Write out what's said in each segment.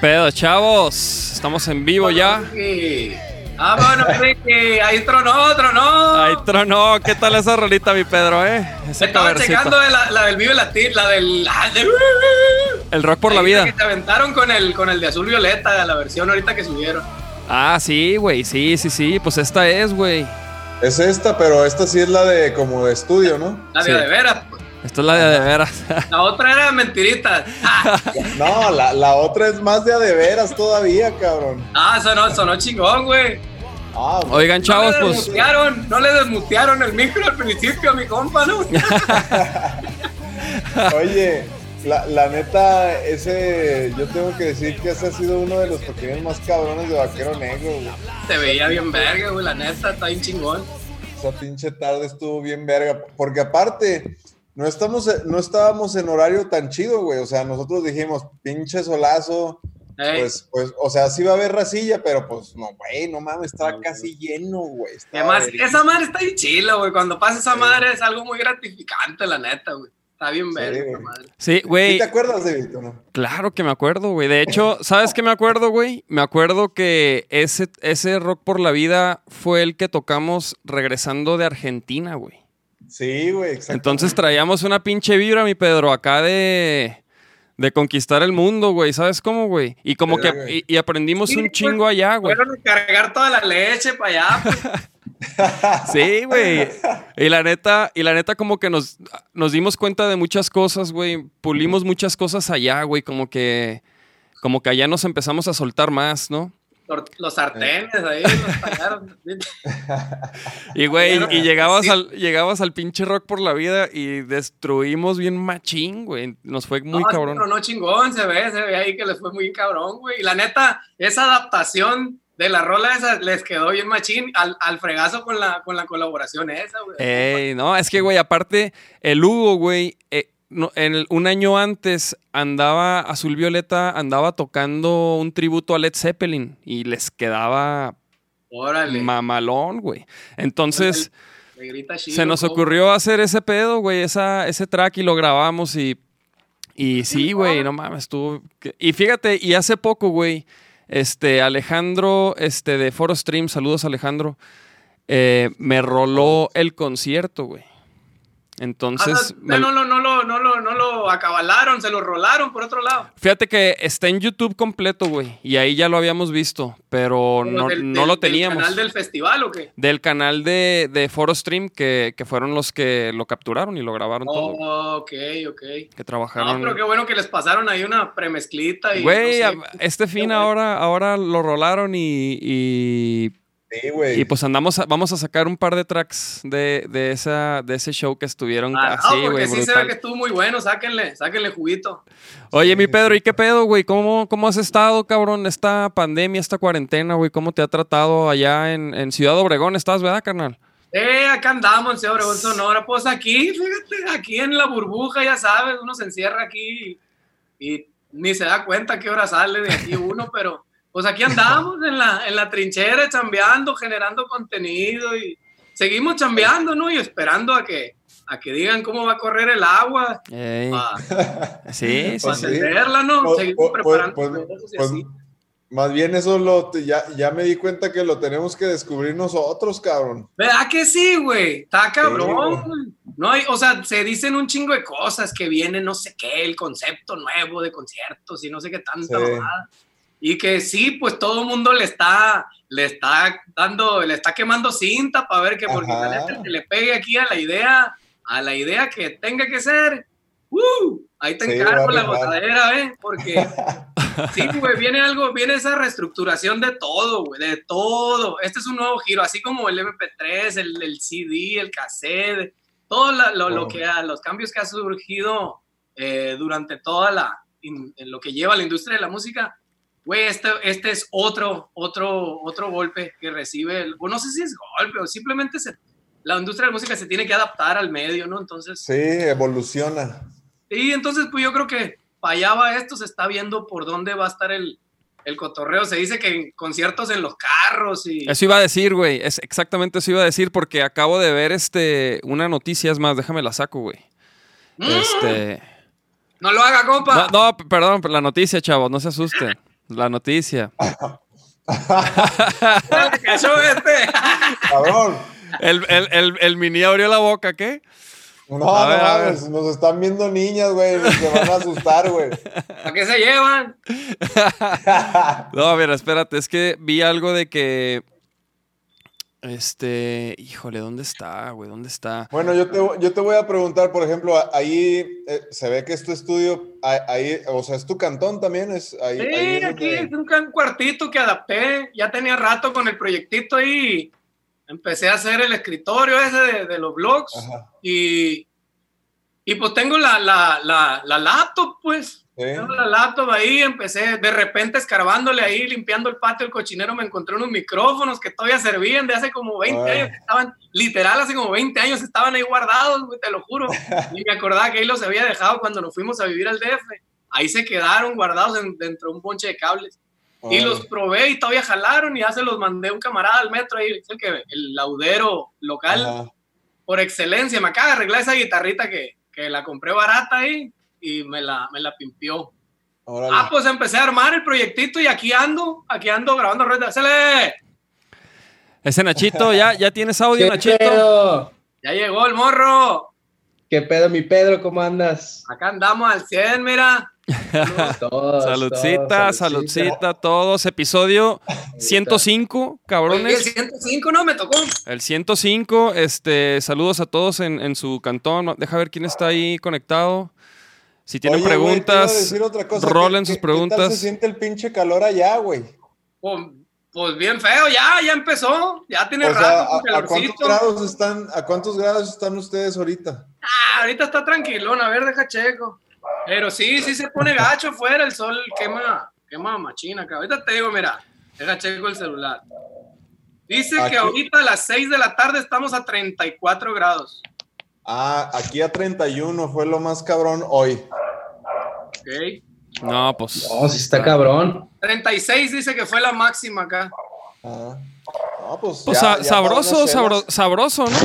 ¿Qué pedo, chavos? Estamos en vivo ya. Ricky. Vámonos, Ricky. Ahí tronó, tronó. Ahí tronó. ¿Qué tal esa rolita, mi Pedro, eh? Ese Estaba covercito. checando de la, la del Vive Latir, la del. la de- El rock por la vida. Que te aventaron con el, con el de azul violeta, la versión ahorita que subieron. Ah, sí, güey. Sí, sí, sí. Pues esta es, güey. Es esta, pero esta sí es la de como de estudio, ¿no? La de Sí. de veras. pues. Esta es la de de veras. La otra era mentirita. No, la, la otra es más de a de veras todavía, cabrón. Ah, sonó, sonó chingón, güey. Ah, Oigan, chavos, no le pues. desmutearon, no le desmutearon el micro al principio a mi compa, ¿no? oye, la, la neta, ese, yo tengo que decir que ese ha sido uno de los toquines más cabrones de Vaquero Negro, güey. Se veía bien verga, güey, la neta, está bien chingón. Esa pinche tarde estuvo bien verga, porque aparte, no, estamos, no estábamos en horario tan chido, güey. O sea, nosotros dijimos, pinche solazo, pues, pues, o sea, sí va a haber racilla, pero pues, no, güey, no mames, estaba casi lleno, güey. además, esa madre está bien chila, güey. Cuando pasa esa Sí. madre es algo muy gratificante, la neta, güey. Está bien Sí, verga esa güey. madre. Sí, ¿Sí güey. te acuerdas de Vito, no? Claro que me acuerdo, güey. De hecho, ¿sabes qué me acuerdo, güey? Me acuerdo que ese, ese rock por la vida fue el que tocamos regresando de Argentina, güey. Sí, güey, exacto. Entonces traíamos una pinche vibra, mi Pedro, acá de, de conquistar el mundo, güey. ¿Sabes cómo, güey? Y como Sí, que y, y aprendimos Sí, un pues, chingo allá, güey. Fueron a cargar toda la leche para allá, pues. Sí, güey. Y la neta, y la neta como que nos, nos dimos cuenta de muchas cosas, güey. Pulimos muchas cosas allá, güey. Como que, como que allá nos empezamos a soltar más, ¿no? Los, sartenes ahí, los tallaron. Y güey, y llegabas Sí. al, llegabas al pinche rock por la vida y destruimos bien machín, güey. Nos fue muy no, cabrón. Pero no chingón, se ve, se ve ahí que les fue muy cabrón, güey. Y la neta, esa adaptación de la rola esa les quedó bien machín al, al fregazo con la, con la colaboración esa, güey. Ey, no, es que, güey, aparte, el Hugo, güey, eh, no, en el- un año antes andaba, Azul Violeta andaba tocando un tributo a Led Zeppelin y les quedaba Órale. mamalón, güey. Entonces, chido, se nos ocurrió hacer ese pedo, güey, esa, ese track y lo grabamos y, y sí, güey, no mames, estuvo... Y fíjate, y hace poco, güey, este, Alejandro, este, de Foro Stream, saludos Alejandro, eh, me roló el concierto, güey. Entonces, Ah, no, no, no, no, lo, no, lo, no lo acabalaron, se lo rolaron por otro lado. fíjate que está en YouTube completo, güey, y ahí ya lo habíamos visto, pero no, Del- no del- lo del teníamos. canal del festival o qué? Del canal de, de Foro Stream, que, que fueron los que lo capturaron y lo grabaron todo. Oh, ok, ok. Que No, trabajaron. pero qué bueno que les pasaron ahí una premezclita y. Güey, no sé. este fin ahora, ahora lo rolaron y, y, Sí, güey. y, pues andamos a- vamos a sacar un par de tracks de, de esa, de ese show que estuvieron Ah, así, no, porque güey, sí se ve brutal. que estuvo muy bueno, sáquenle, sáquenle juguito. Oye, mi Pedro, ¿y qué pedo, güey? ¿Cómo, ¿Cómo has estado, cabrón? Esta pandemia, esta cuarentena, güey, ¿cómo te ha tratado allá en, en Ciudad Obregón? ¿Estás, verdad, carnal? Eh, acá andamos en Ciudad Obregón, Sonora. Pues aquí, fíjate, aquí en la burbuja, ya sabes, uno se encierra aquí y, y ni se da cuenta qué hora sale de aquí uno, pero pues aquí andamos en la, en la trinchera, chambeando, generando contenido y seguimos chambeando, ¿no? Y esperando a que, a que digan cómo va a correr el agua para sí, sí, Pues sí. ¿no? Pues- Seguimos pues- preparando pues- y pues, así. Más bien eso lo, ya, ya me di cuenta que lo tenemos que descubrir nosotros, cabrón. ¿Verdad que sí, güey? Está cabrón. No hay, o sea, se dicen un chingo de cosas que viene no sé qué, el concepto nuevo de conciertos y no sé qué tanta Sí. Y que sí, pues todo el mundo le está, le está dando, le está quemando cinta para ver que porque el que le pegue aquí a la idea, a la idea que tenga que ser, ¡uh! ahí te encargo a la gozadera, ¿eh? Porque sí, güey, viene algo, viene esa reestructuración de todo, güey, de todo. Este es un nuevo giro, así como el MP3, el, el CD, el cassette, todo la- lo, lo Oh. que ha- los cambios que ha surgido eh, durante toda la, en lo que lleva la industria de la música. Güey, este, este es otro, otro, otro golpe que recibe, el, o no sé si es golpe o simplemente se, la industria de la música se tiene que adaptar al medio, ¿no? Entonces, Sí, evoluciona. Sí, entonces pues yo creo que para allá va esto, se está viendo por dónde va a estar el, el cotorreo. Se dice que en conciertos en los carros y... Eso iba a decir, güey. Es exactamente eso iba a decir porque acabo de ver este una noticia, es más, déjame la saco, güey. ¡Mm! Este. No lo haga, compa. No, no, perdón, la noticia, chavos, no se asusten. La noticia. Este. Cabrón. El, el, el, el mini abrió la boca, ¿qué? No, A ver, no a ver. mames, nos están viendo niñas, güey. Se van a asustar, güey. ¿A qué se llevan? No, mira, espérate, es que vi algo de que. Este. Híjole, ¿dónde está, güey? ¿Dónde está? Bueno, yo te, yo te voy a preguntar, por ejemplo, ahí eh, se ve que es tu estudio, ahí, o sea, es tu cantón también, es ahí. ahí Sí, es aquí donde- es un cuartito que adapté. Ya tenía rato con el proyectito ahí. Empecé a hacer el escritorio ese de, de los blogs. Ajá. Y, y pues tengo la, la, la, la laptop, pues. Tengo la laptop ahí. Empecé de repente escarbándole ahí, limpiando el patio del cochinero. Me encontré unos micrófonos que todavía servían de hace como 20 Ay. años. Que estaban, literal, hace como 20 años estaban ahí guardados, te lo juro. Y me acordaba que ahí los había dejado cuando nos fuimos a vivir al DF. Ahí se quedaron guardados en- dentro de un bonche de cables. Y Órale. los probé y todavía jalaron y ya se los mandé a un camarada al metro ahí, el, que, el laudero local Ajá. por excelencia. Me acaba de arreglar esa guitarrita que, que la compré barata ahí y me la, me la pimpió. Órale. Ah, pues empecé a armar el proyectito y aquí ando, aquí ando grabando ruedas. ¡Hacele! Ese Nachito, ¿ya, ya tienes audio, ¿Qué Nachito? pedo? Ya llegó el morro. ¿Qué pedo, mi Pedro? ¿Cómo andas? Acá andamos al 100, mira. Todos, Saludcita, todos, saludcita, todos. Episodio 105, Oye, el cabrones. 105 no me tocó. El 105, este, saludos a todos en, en su cantón. Deja ver quién está ahí conectado. Si tienen Oye, preguntas, decir otra cosa. rolen ¿Qué- sus qué- ¿Qué tal preguntas. se siente el pinche calor allá, güey? Pues, pues bien feo, ya, ya empezó. Ya tiene O rato sea, ¿a, a cuántos grados están, a cuántos grados están ustedes ahorita? Ah, ahorita está tranquilón, a ver, deja checo. Pero sí, sí se pone gacho fuera, el sol quema, quema machina acá. Ahorita te digo, mira, deja checo el celular. Dice Aquí- que ahorita a las 6 de la tarde estamos a 34 grados. Ah, aquí a 31 fue lo más cabrón hoy. ¿ok? no, pues. No, sí está cabrón. 36 dice que fue la máxima acá. Ah. No, pues, Pues ya- sa- ya sabroso, sabro- sabroso, ¿no?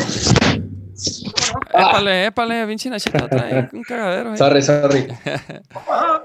Épale, épale, pinche Nachito, trae un cagadero. ahí. Sorry, sorry. Ah,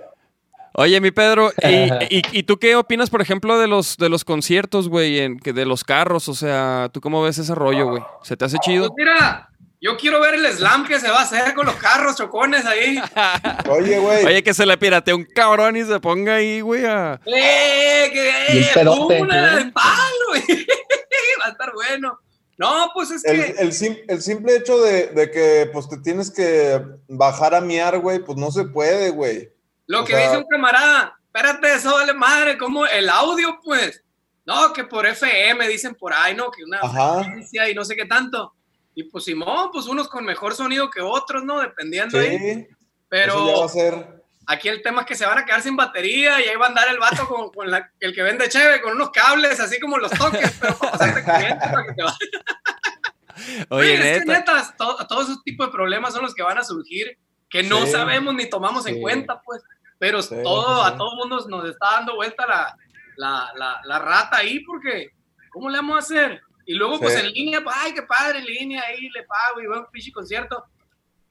Oye, mi Pedro, ¿y, y, y tú qué opinas, por ejemplo, de los, de los conciertos, güey, en- que de los carros? O sea, ¿tú cómo ves ese rollo, güey? ¿Se te hace pues chido? mira, yo quiero ver el slam que se va a hacer con los carros chocones ahí. Oye, güey. Oye, que se le pirate un cabrón y se ponga ahí, güey, a... ¡Eh! ¡Que Bien pedote, una ¿no? de palo! Va a estar bueno. No, pues es El, que. el sim- el simple hecho de, de que pues te tienes que bajar a miar, güey, pues no se puede, güey. Lo O que sea- dice un camarada, espérate, eso vale madre, como el audio, pues. No, que por FM dicen por ahí, ¿no? Que una Ajá. frecuencia y no sé qué tanto. Y pues Simón, pues unos con mejor sonido que otros, ¿no? Dependiendo ahí. Sí. Pero Eso ya va a ser. aquí el tema es que se van a quedar sin batería y ahí va a andar el vato con, con la- el que vende cheve, con unos cables, así como los toques, pero para pasarte cliente, para que te vaya. Oye, es que neta. neta, to- todos esos tipos de problemas son los que van a surgir, que no Sí. sabemos ni tomamos en Sí. cuenta, pues. Pero Sí, todo, sí. a todo mundo nos está dando vuelta la, la, la, la rata ahí, porque ¿cómo le vamos a hacer? Y luego, pues en línea, pues, ay, qué padre, en línea, ahí le pago y veo un pinche concierto.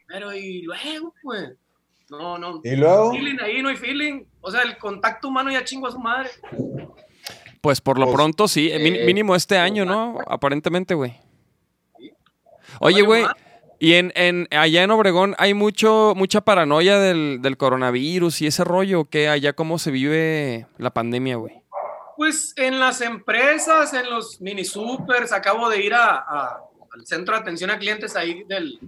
Pero, y luego, pues, no, no. Y luego, Feeling ahí, no hay feeling. O sea, el contacto humano ya chingo a su madre. Pues por lo Pues, pronto sí, eh, min- mínimo este año, ¿no? Aparentemente, güey. Oye, güey, y en, en allá en Obregón hay mucho, mucha paranoia del, del coronavirus y ese rollo, que allá cómo se vive la pandemia, güey. Pues en las empresas, en los mini supers, acabo de ir a, al centro de atención a clientes ahí del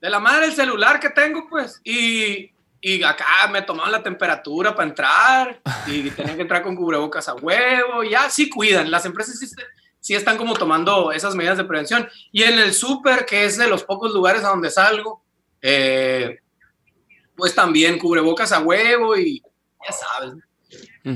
de la madre del celular que tengo, pues, y, y acá me tomaban la temperatura para entrar y tenía que entrar con cubrebocas a huevo, ya sí cuidan, las empresas sí, están como tomando esas medidas de prevención. Y en el súper, que es de los pocos lugares a donde salgo, eh, pues también cubrebocas a huevo y ya sabes,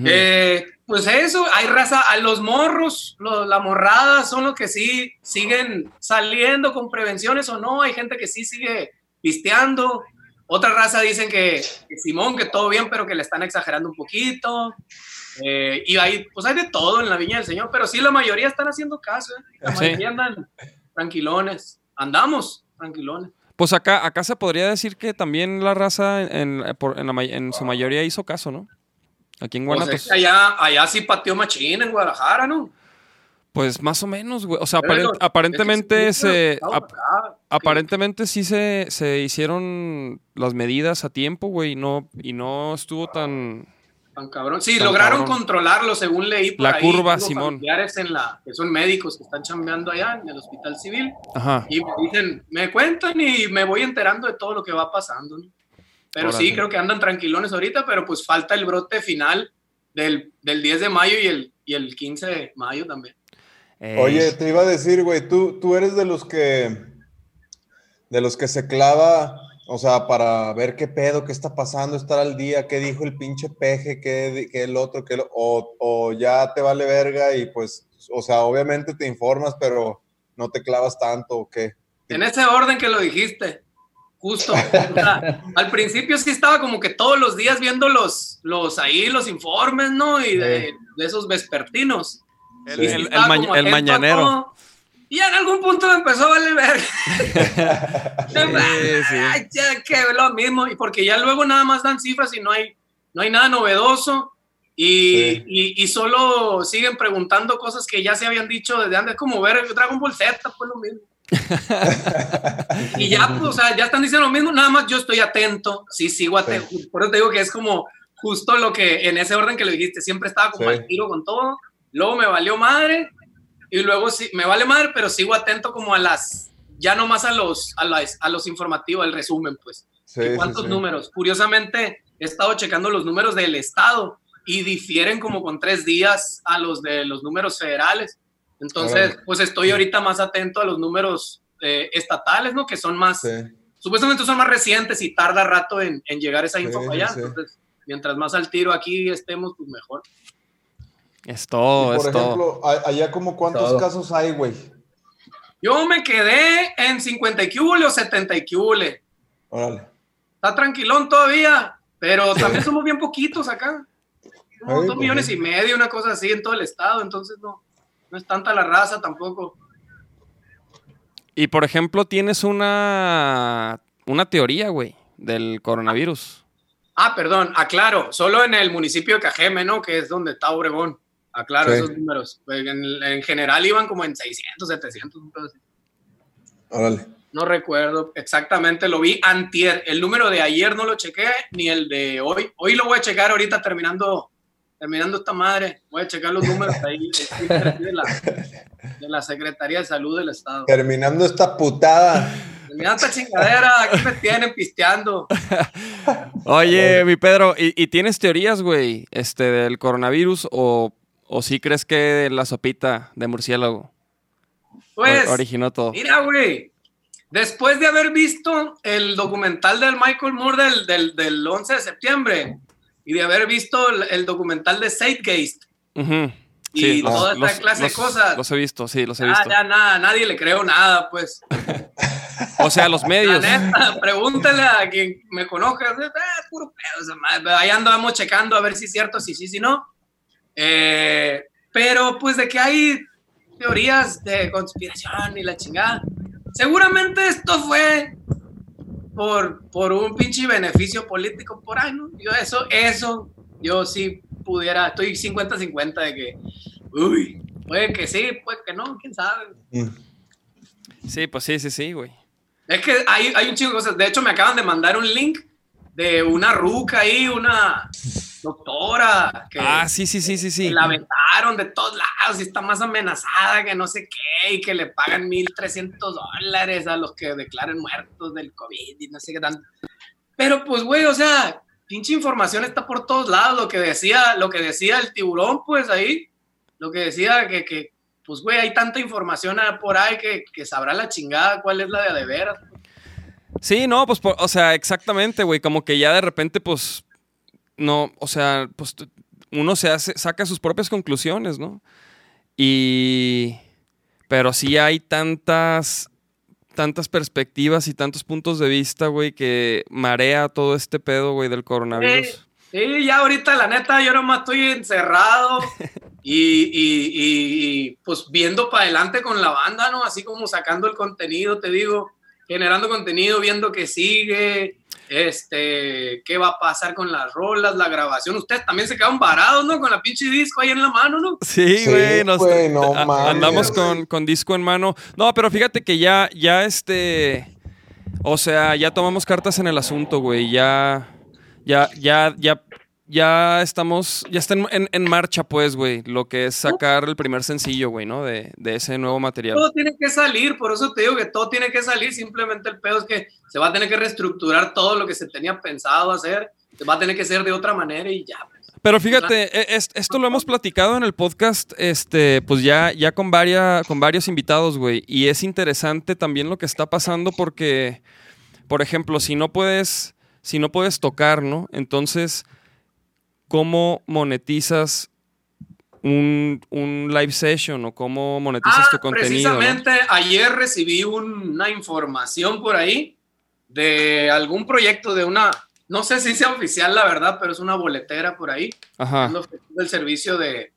Eh, pues eso, hay raza, a los morros, la morrada son los que sí siguen saliendo con prevenciones o no, hay gente que sí sigue pisteando, otra raza dicen que, que Simón, que todo bien, pero que le están exagerando un poquito, Eh, y hay, pues hay de todo en la viña del Señor, pero sí la mayoría están haciendo caso, ¿eh? la Sí. andan tranquilones, andamos tranquilones. Pues acá, acá se podría decir que también la raza en, en- por- en la may- en su mayoría hizo caso, ¿no? Aquí en Pues que allá, allá sí pateó machín en Guadalajara, ¿no? Pues más o menos, güey. O sea, Pero aparen- los- aparentemente se. estamos ap- acá. aparentemente sí se, se hicieron las medidas a tiempo, güey. Y no, y no estuvo tan. Tan cabrón. Sí, Tan lograron cabrón. controlarlo, según leí por La ahí. curva, Simón. familiares en la, que son médicos que están chambeando allá en el hospital civil. Ajá. Y me dicen, me cuentan y me voy enterando de todo lo que va pasando. ¿no? Pero sí, Órale. creo que andan tranquilones ahorita, pero pues falta el brote final del, del 10 de mayo y el, y el 15 de mayo también. Eh, Oye, te iba a decir, güey, tú, tú eres de los que de los que se clava, o sea, para ver qué pedo, qué está pasando, estar al día, qué dijo el pinche peje, qué, qué el otro, qué lo- o, o ya te vale verga y pues, o sea, obviamente te informas, pero no te clavas tanto o qué. En ese orden que lo dijiste, justo. O sea, al principio sí estaba como que todos los días viendo los, los ahí, los informes, ¿no? Y de, de esos vespertinos. el, ma- mañanero. todo. Y en algún punto me empezó a valer ver. sí. Ay, ya, que lo mismo. Y porque ya luego nada más dan cifras y no hay, no hay nada novedoso. Y, Sí. y, y solo siguen preguntando cosas que ya se habían dicho desde antes, como ver Dragon Ball Z, pues lo mismo. Y ya, pues, o sea, ya están diciendo lo mismo, nada más yo estoy atento, sí, sigo atento. Por eso te digo que es como justo lo que en ese orden que lo dijiste, siempre estaba como Sí. al tiro con todo, luego me valió madre, y luego sí, me vale madre, pero sigo atento como a las, ya no más a los, a, las- a los informativos, el resumen, pues. Sí, ¿Y sí, cuántos sí. números? Curiosamente, he estado checando los números del Estado y difieren como con tres días a los de los números federales. Entonces, Órale. pues estoy ahorita más atento a los números eh, estatales, ¿no? Que son más, Sí. supuestamente son más recientes y tarda rato en, en llegar esa info Sí, para allá. sí. Entonces, mientras más al tiro aquí estemos, pues mejor. Es todo, Y por es ejemplo, allá como cuántos Todo. casos hay, güey. Yo me quedé en 50 y cúbole o 70 y cúbole. Órale. Está tranquilón todavía, pero también somos bien poquitos acá. Somos Ay, dos pues, millones y medio, una cosa así en todo el estado, entonces no, no es tanta la raza tampoco. Y por ejemplo, tienes una, una teoría, güey, del coronavirus. Ah, perdón, aclaro, solo en el municipio de Cajeme, ¿no? Que es donde está Obregón. Aclaro Sí. esos números. En, en general iban como en 600, 700. un pedo así. Órale. No recuerdo exactamente, lo vi antier. El número de ayer no lo chequé, ni el de hoy. Hoy lo voy a checar ahorita terminando, terminando esta madre. Voy a checar los números ahí de la, de la Secretaría de Salud del Estado. Terminando esta putada. Terminando esta chingadera, aquí me tienen pisteando. Oye, mi Pedro, ¿y, y tienes teorías, güey, este, del coronavirus o, o sí crees que la sopita de murciélago Pues, o- originó todo? mira, güey, después de haber visto el documental del Michael Moore del, del, del 11 de septiembre y de haber visto el, el documental de Zeitgeist, Ujú. y los- toda esta clase de cosas. Los he visto, sí, los he Ah, visto. ya nada, nadie le creo nada, pues. O sea, los medios. neta, pregúntale a quien me conozca. eh, puro pedo madre. Ahí andamos checando a ver si es cierto, si sí, si no. Eh, pero pues de que hay teorías de conspiración y la chingada. Seguramente esto fue por, por un pinche beneficio político por ahí, ¿no? Yo eso, eso, yo sí pudiera, estoy 50-50 de que, uy, puede que sí, puede que no, quién sabe. Sí, pues sí, sí, sí, güey. Es que hay, hay un chingo de cosas. De hecho, me acaban de mandar un link de una ruca ahí, una doctora que, Ah, sí, sí, sí, sí, que sí. la aventaron de todos lados y está más amenazada que no sé qué y que le pagan 1.300 dólares a los que declaren muertos del COVID y no sé qué tanto. Pero pues, güey, o sea, pinche información está por todos lados. Lo que decía, lo que decía el tiburón, pues ahí, lo que decía que, que pues, güey, hay tanta información por ahí que, que sabrá la chingada cuál es la de de veras. Sí, no, pues, por- o sea, exactamente, güey. Como que ya de repente, pues, no, o sea, pues uno se hace, saca sus propias conclusiones, ¿no? Y, pero sí hay tantas, tantas perspectivas y tantos puntos de vista, güey, que marea todo este pedo, güey, del coronavirus. Sí, ya ahorita la neta yo nomás estoy encerrado y, y- y- y, pues viendo para adelante con la banda, ¿no? Así como sacando el contenido, te digo, generando contenido, viendo que sigue. Este, qué va a pasar con las rolas, la grabación. Ustedes también se quedan varados, ¿no? Con la pinche disco ahí en la mano, ¿no? Sí, Sí, güey. nos- no a- andamos con, con disco en mano. No, pero fíjate que ya, ya este. O sea, ya tomamos cartas en el asunto, güey. Ya. Ya, ya, ya. Ya estamos. Ya está en, en- en marcha, pues, güey. Lo que es sacar el primer sencillo, güey, ¿no? De, de ese nuevo material. Todo tiene que salir, por eso te digo que todo tiene que salir. Simplemente el pedo es que se va a tener que reestructurar todo lo que se tenía pensado hacer. Se va a tener que hacer de otra manera y ya. Pero fíjate, e- es- esto lo hemos platicado en el podcast, este, pues ya, ya con, varia- con varios invitados, güey. Y es interesante también lo que está pasando porque, por ejemplo, si no puedes, si no puedes tocar, ¿no? Entonces, ¿cómo monetizas un, un live session o cómo monetizas tu contenido? ¿no? Ah, precisamente ayer recibí un- una información por ahí de algún proyecto de una, no sé si sea oficial la verdad, pero es una boletera por ahí. Ajá. El servicio de,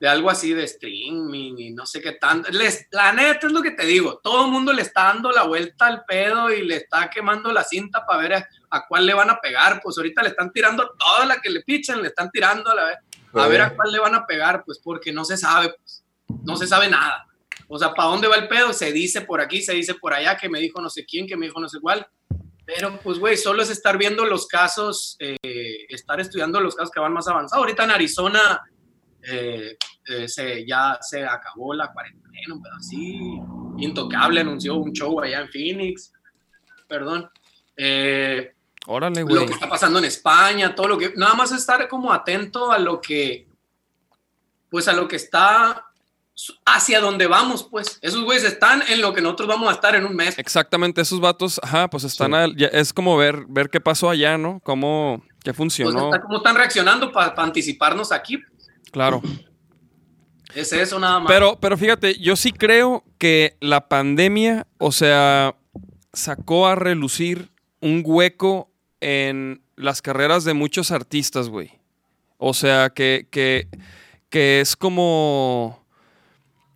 de algo así de streaming y no sé qué tanto. Les, la neta es lo que te digo, todo el mundo le está dando la vuelta al pedo y le está quemando la cinta para ver a, a cuál le van a pegar. Pues ahorita le están tirando toda la que le pichan, le están tirando a la vez. A ver a cuál le van a pegar, pues porque no se sabe, pues, no se sabe nada. O sea, ¿para dónde va el pedo? Se dice por aquí, se dice por allá, que me dijo no sé quién, que me dijo no sé cuál. Pero pues, güey, solo es estar viendo los casos, eh, estar estudiando los casos que van más avanzados. Ahorita en Arizona eh, eh, se, ya se acabó la cuarentena, un pedo así. Intocable anunció un show allá en Phoenix. Perdón. Eh, Órale, lo güey. que está pasando en España, todo lo que, nada más estar como atento a lo que, pues a lo que está hacia donde vamos, pues. Esos güeyes están en lo que nosotros vamos a estar en un mes. Exactamente, esos vatos, ajá, pues están Sí. al- ya- es como ver, ver qué pasó allá, ¿no? Cómo, qué Pues funcionó. está- cómo están reaccionando para anticiparnos aquí. Claro. Es eso nada más. Pero, pero fíjate, yo sí creo que la pandemia, o sea, sacó a relucir un hueco en las carreras de muchos artistas, güey. O sea, que, que, que es como.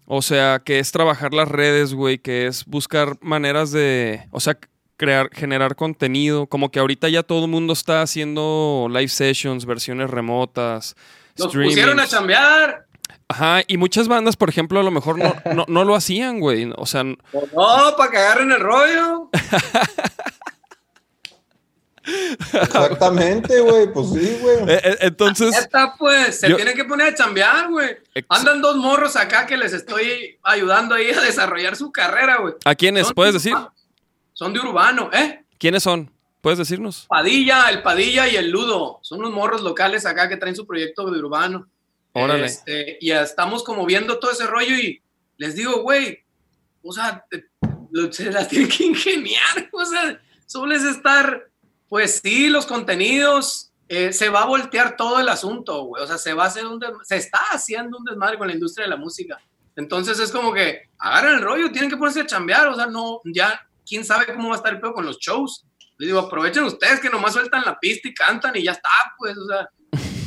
O sea, que es trabajar las redes, güey, que es buscar maneras de. O sea, crear, generar contenido. Como que ahorita ya todo el mundo está haciendo live sessions, versiones remotas. Los pusieron a chambear. Ajá, y muchas bandas, por ejemplo, a lo mejor no, no, no lo hacían, güey. O sea, no, para que agarren el rollo. Exactamente, güey. Pues sí, güey. eh, eh, entonces, Esta, pues, se Yo- tienen que poner a chambear, güey. Andan dos morros acá que les estoy ayudando ahí a desarrollar su carrera, güey. ¿a quiénes? Son ¿Puedes de decir? Urbano. Son de Urbano, ¿eh? ¿Quiénes son? ¿Puedes decirnos? Padilla, el Padilla y el Ludo. Son unos morros locales acá que traen su proyecto de urbano. Órale. Este, y ya estamos como viendo todo ese rollo y les digo, güey, o sea, se las tienen que ingeniar. O sea, solo es estar, pues sí, los contenidos, eh, se va a voltear todo el asunto, güey. O sea, se va a hacer un se está haciendo un desmadre con la industria de la música. Entonces es como que agarran el rollo, tienen que ponerse a chambear, o sea, no, ya, quién sabe cómo va a estar el pedo con los shows. Les digo, aprovechen ustedes que nomás sueltan la pista y cantan y ya está, pues, o sea,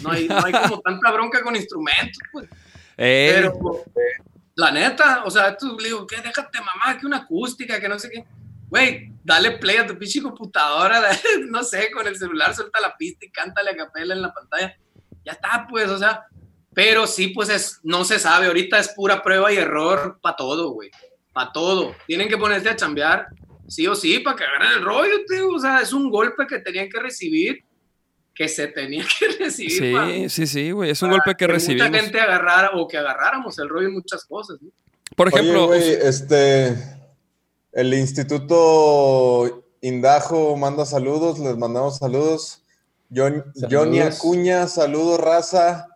no hay, no hay como tanta bronca con instrumentos, pues. Eh, Pero, la neta, o sea, tú le digo, ¿qué? Déjate mamá, que una acústica, que no sé qué. Güey, dale play a tu pinche computadora, dale, no sé, con el celular suelta la pista y cántale a capela en la pantalla. Ya está, pues, o sea, pero sí, pues es, no se sabe, ahorita es pura prueba y error para todo, güey, para todo. Tienen que ponerse a chambear, sí o sí, para que agarren el rollo, tío. O sea, es un golpe que tenían que recibir, que se tenía que recibir. sí, sí, sí, güey. Es un golpe que recibimos. Mucha gente agarrara o que agarráramos el rollo en muchas cosas. ¿no? Por Oye, ejemplo, este, el Instituto Indajo manda saludos, les mandamos saludos. John, Saludos. Johnny Acuña, saludos, raza.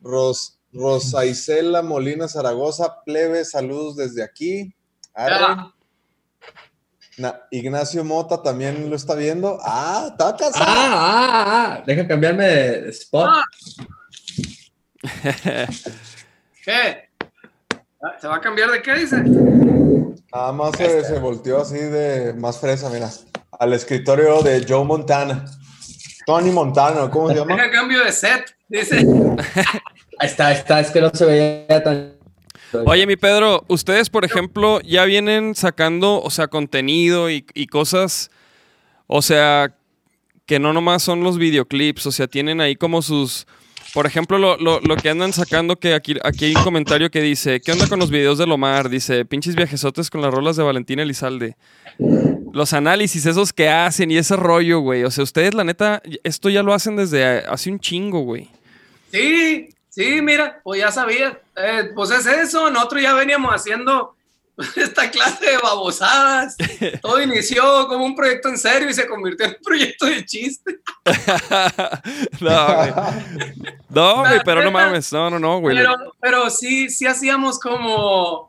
Ros, Rosa Isela Molina Zaragoza, plebe, saludos desde aquí. Ah, Na- Ignacio Mota también lo está viendo. Ah, está Ah, casado. ah, ah. Deja cambiarme de spot. Ah. ¿Qué? Ah, ¿Se va a cambiar de qué dice? Nada más se, se volteó así de más fresa, mira. Al escritorio de Joe Montana. Tony Montana, ¿cómo se llama? Deja cambio de set, dice. Ahí está, ahí está, es que no se veía tan. Oye, mi Pedro, ustedes, por ejemplo, ya vienen sacando, o sea, contenido y, y cosas, o sea, que no nomás son los videoclips, o sea, tienen ahí como sus... Por ejemplo, lo, lo- lo que andan sacando, que aquí, aquí hay un comentario que dice, ¿qué onda con los videos de Lomar? Dice, pinches viajesotes con las rolas de Valentín Elizalde. Los análisis esos que hacen y ese rollo, güey. O sea, ustedes, la neta, esto ya lo hacen desde hace un chingo, güey. Sí, sí, mira, pues ya sabía. Eh, pues es eso, nosotros ya veníamos haciendo esta clase de babosadas. Todo inició como un proyecto en serio y se convirtió en un proyecto de chiste. no, güey. No, güey, pero no mames. No, no, no, güey. Pero, pero sí, sí hacíamos como,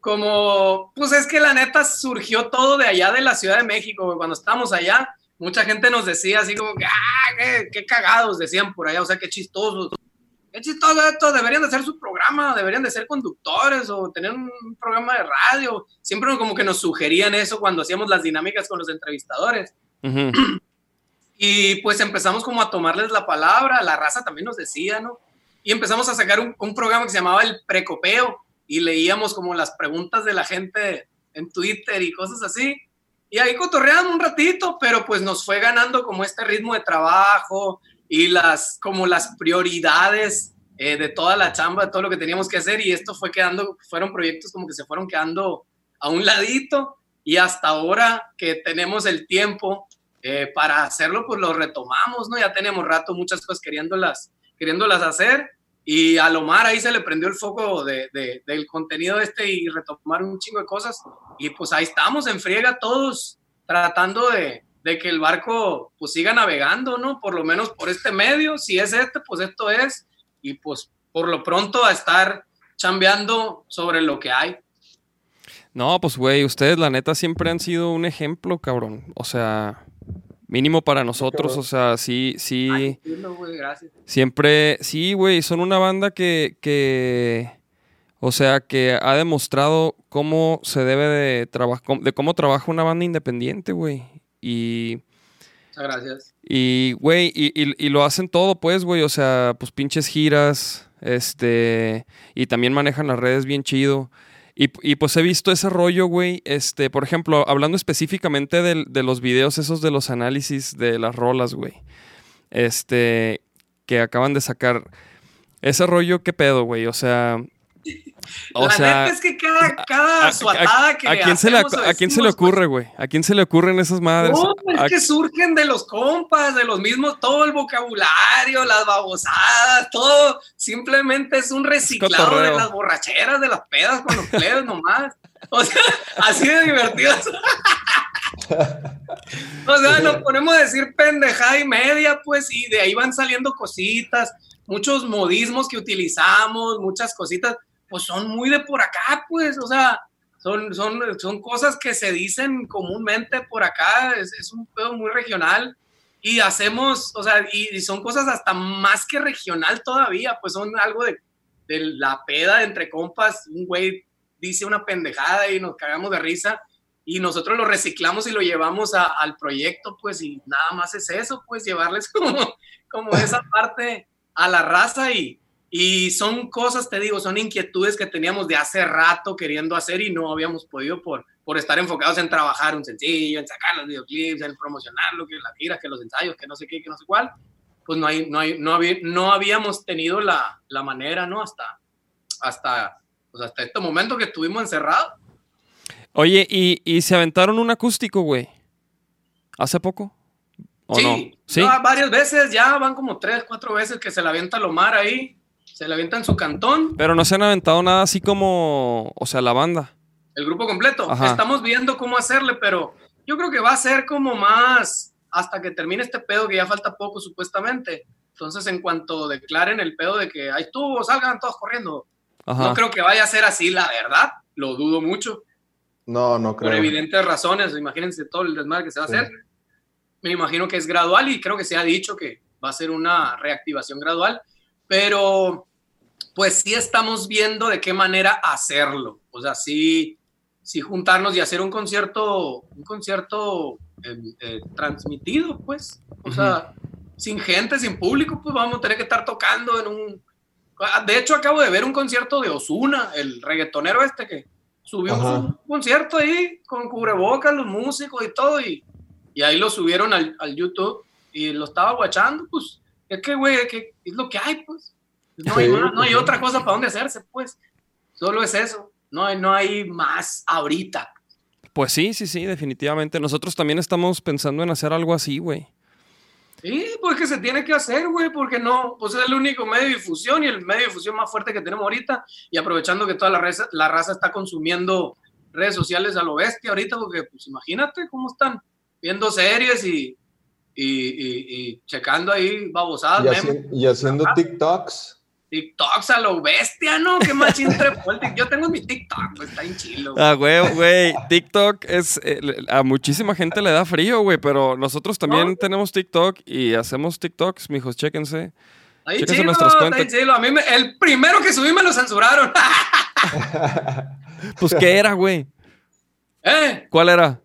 como, pues es que la neta surgió todo de allá de la Ciudad de México, güey. cuando estábamos allá, mucha gente nos decía así como que, ah, qué, qué cagados, decían por allá, o sea, qué chistosos. Chistoso esto, deberían de hacer su programa, deberían de ser conductores o tener un programa de radio. Siempre como que nos sugerían eso cuando hacíamos las dinámicas con los entrevistadores. Ujú. Y pues empezamos como a tomarles la palabra, la raza también nos decía, ¿no? Y empezamos a sacar un, un programa que se llamaba El Precopeo y leíamos como las preguntas de la gente en Twitter y cosas así. Y ahí cotorreábamos un ratito, pero pues nos fue ganando como este ritmo de trabajo y las como las prioridades eh, de toda la chamba, de todo lo que teníamos que hacer y esto fue quedando, fueron proyectos como que se fueron quedando a un ladito y hasta ahora que tenemos el tiempo eh, para hacerlo, pues lo retomamos, ¿no? Ya tenemos rato muchas cosas queriéndolas, queriéndolas hacer y a Lomar ahí se le prendió el foco de, de- del contenido este y retomar un chingo de cosas y pues ahí estamos en friega todos tratando de, de que el barco pues siga navegando, ¿no? Por lo menos por este medio, si es este, pues esto es y pues por lo pronto a estar chambeando sobre lo que hay. No, pues, güey, ustedes, la neta, siempre han sido un ejemplo, cabrón. O sea, mínimo para nosotros. O sea, sí, sí. Ay, lindo, güey, gracias. Siempre, sí, güey, son una banda que, que, o sea, que ha demostrado cómo se debe de trabajar, de cómo trabaja una banda independiente, güey. Y, Muchas gracias. y, güey, y, y- y lo hacen todo, pues, güey, o sea, pues pinches giras, este, y también manejan las redes bien chido. Y, y, pues he visto ese rollo, güey, este, por ejemplo, hablando específicamente del- de los videos esos de los análisis de las rolas, güey. Este, que acaban de sacar. Ese rollo, ¿qué pedo, güey? O sea... O la sea... neta es que cada, cada a- a- suatada que ¿A quién, se le, ¿A quién se le decimos, pues, ocurre, güey? ¿A quién se le ocurren esas madres? No, es ¿A- que surgen de los compas, de los mismos, todo el vocabulario, las babosadas, todo. Simplemente es un reciclado de cotorreo. las borracheras, de las pedas con los plebes nomás. O sea, así de divertidos. o sea, nos ponemos a decir pendejada y media, pues, y de ahí van saliendo cositas, muchos modismos que utilizamos, muchas cositas, pues son muy de por acá, pues, o sea, son, son, son cosas que se dicen comúnmente por acá, es, es un pedo muy regional y hacemos, o sea, y, y son cosas hasta más que regional todavía, pues son algo de, de la peda entre compas, un güey dice una pendejada y nos cagamos de risa y nosotros lo reciclamos y lo llevamos a- al proyecto, pues, y nada más es eso, pues, llevarles como, como esa parte a la raza y, y son cosas, te digo, son inquietudes que teníamos de hace rato queriendo hacer y no habíamos podido por, por estar enfocados en trabajar un sencillo, en sacar los videoclips, en promocionarlo, que las giras, que los ensayos, que no sé qué, que no sé cuál. Pues no, hay, no, hay, no, había- no habíamos tenido la, la manera, ¿no? Hasta, hasta, pues hasta este momento que estuvimos encerrados. Oye, ¿y, y se aventaron un acústico, güey? ¿Hace poco? ¿O sí, no? Sí. varias veces, ya van como tres, cuatro veces que se la avienta Lomar ahí, se la avienta en su cantón, Pero no se han aventado nada así como, o sea, la banda. el grupo completo. Ajá. Estamos viendo cómo hacerle, pero yo creo que va a ser como más hasta que termine este pedo, que ya falta poco supuestamente. Entonces, en cuanto declaren el pedo de que ahí estuvo, salgan todos corriendo. Ajá. No creo que vaya a ser así, la verdad. Lo dudo mucho, No, no por creo. evidentes razones. Imagínense todo el desmadre que se va a Sí. hacer. Me imagino que es gradual y creo que se ha dicho que va a ser una reactivación gradual, pero pues sí estamos viendo de qué manera hacerlo. O sea, sí, sí juntarnos y hacer un concierto, un concierto eh, eh, transmitido, pues. O sea, sin gente, sin público, pues vamos a tener que estar tocando en un... Ah, De hecho, acabo de ver un concierto de Osuna, el reggaetonero este que subió Ajá. un concierto ahí con cubrebocas, los músicos y todo, y, y ahí lo subieron al, al YouTube. y lo estaba guachando, pues, es que, güey, es, que es lo que hay, pues. No hay, Sí, más, no hay sí. otra cosa para dónde hacerse, pues. Solo es eso. No, hay- no hay más ahorita. Pues sí, sí, sí, definitivamente. Nosotros también estamos pensando en hacer algo así, güey. Sí, pues que se tiene que hacer, güey, porque no, pues es el único medio de difusión y el medio de difusión más fuerte que tenemos ahorita. Y aprovechando que toda la raza, la raza está consumiendo redes sociales a lo bestia ahorita, porque pues imagínate cómo están viendo series y, y, y- y checando ahí babosadas, Y, memes, haci- y haciendo TikToks. TikToks a lo bestia, ¿no? Qué machín trepó el Yo tengo mi TikTok, pues está en chilo. güey. Ah, güey, güey. TikTok es. eh, a muchísima gente le da frío, güey, pero nosotros también No. tenemos TikTok y hacemos TikToks, mijos, chéquense. Ahí chéquense chilo, nuestras está cuentas. en chilo. A mí me- el primero que subí me lo censuraron. Pues, ¿qué era, güey? ¿Eh? ¿Cuál era?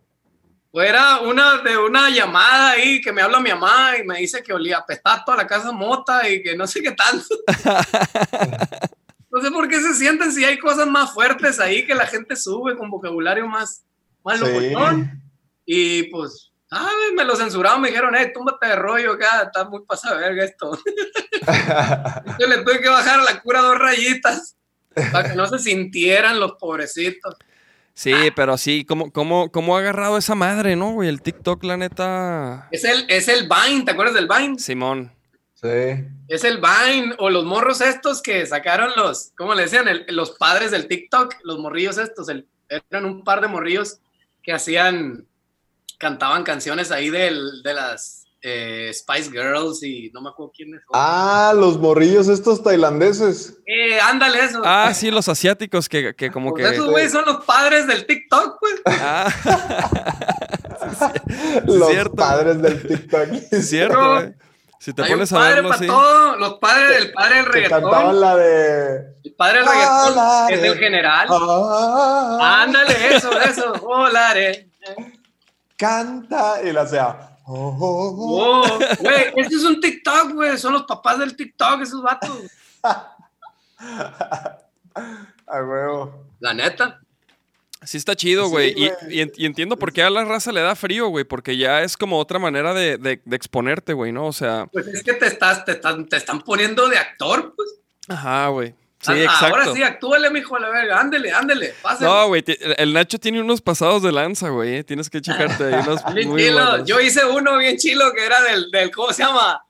Pues era una de una llamada ahí que me habla mi mamá y me dice que olía apestaba toda la casa mota y que no sé qué tanto. no sé por qué se sienten si hay cosas más fuertes ahí que la gente sube con vocabulario más, más Sí. Y pues, ¿sabes? Me lo censuraron, me dijeron, eh, túmbate de rollo acá, está muy pasado de verga esto. Yo le tuve que bajar a la cura dos rayitas para que no se sintieran los pobrecitos. Sí, pero sí, ¿cómo, cómo, cómo ha agarrado esa madre, no, güey? El TikTok, la neta. Es el, es el Vine, ¿te acuerdas del Vine? Simón. Sí. Es el Vine o los morros estos que sacaron los, ¿cómo le decían? El- los padres del TikTok, los morrillos estos, el- eran un par de morrillos que hacían, cantaban canciones ahí del, de las eh, Spice Girls y no me acuerdo quiénes. son. Ah, los morrillos estos tailandeses. Eh, ándale eso. Ah, sí, los asiáticos que, que como Pues que. esos güeyes son los padres del TikTok, pues. Ah, los cierto. padres del TikTok. es cierto, güey. Si te Hay un pones a padre verlo para así. todo, los padres, el padre del Que cantaban reggaetón, la de. el padre del reggaetón es el general. Ah, Ándale, eso, eso. Hola, eh. Canta y la sea. Oh, oh, oh. Oh, güey, este es un TikTok, güey. Son los papás del TikTok, esos vatos. A huevo. La neta. Sí está chido, Sí, güey. y, entiendo por qué a la raza le da frío, güey. Porque ya es como otra manera de, de- de exponerte, güey, ¿no? O sea, Pues es que te estás, te están, te están poniendo de actor, pues. ajá, güey. Sí, Ah, exacto. Ahora sí, actúale, mijo, a la verga. Ándele, ándele, pásale. No, güey, el Nacho tiene unos pasados de lanza, güey. Tienes que checarte ahí unos Bien muy chilo. buenos. Yo hice uno bien chilo que era del, del, ¿cómo se llama?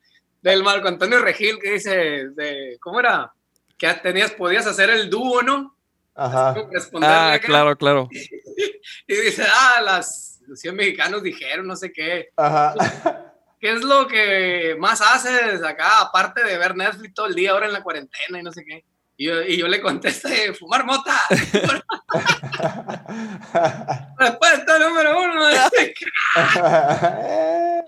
Del Marco Antonio Regil, que dice, de, ¿cómo era? Que tenías, podías hacer el dúo, ¿no? Ajá. Ah, acá. claro, claro. Y dice, ah, las, los 100 mexicanos dijeron, no sé qué. Ajá. ¿Qué es lo que más haces acá, aparte de ver Netflix todo el día ahora en la cuarentena y no sé qué? Y yo, y yo le contesté, fumar mota. Respuesta número uno.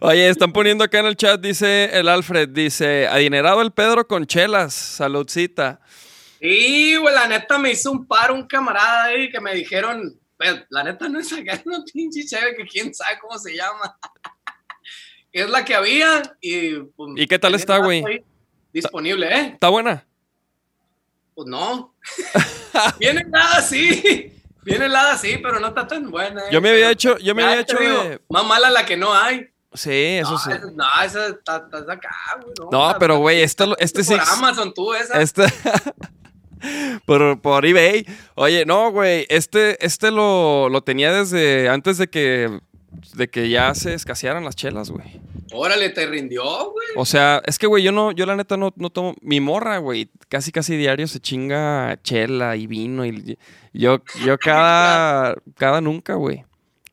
Oye, están poniendo acá en el chat, dice el Alfred, dice, adinerado el Pedro con chelas, saludcita. Y, güey, la neta me hizo un paro un camarada ahí que me dijeron, pues, la neta no es acá, una pinche chévere que quién sabe cómo se llama. es la que había y... pues, ¿Y qué tal está, güey? Disponible, ¿eh? ¿Está buena? Pues no. Viene helada, sí. Viene helada, sí, pero no está tan buena. ¿eh? Yo me había hecho, yo me Ya había hecho digo, de... Más mala la que no hay. Sí, eso no, sí. esa- no, esa está, está acá, güey. No, está- pero güey, esta, este sí... Por Amazon, tú, esa. Este... por, por eBay. Oye, no, güey, este, este lo, lo tenía desde antes de que, de que ya se escasearan las chelas, güey. Órale, te rindió, güey. O sea, es que, güey, yo no, yo la neta no, no tomo. Mi morra, güey, casi casi diario se chinga chela y vino. Y yo, yo cada, cada nunca, güey.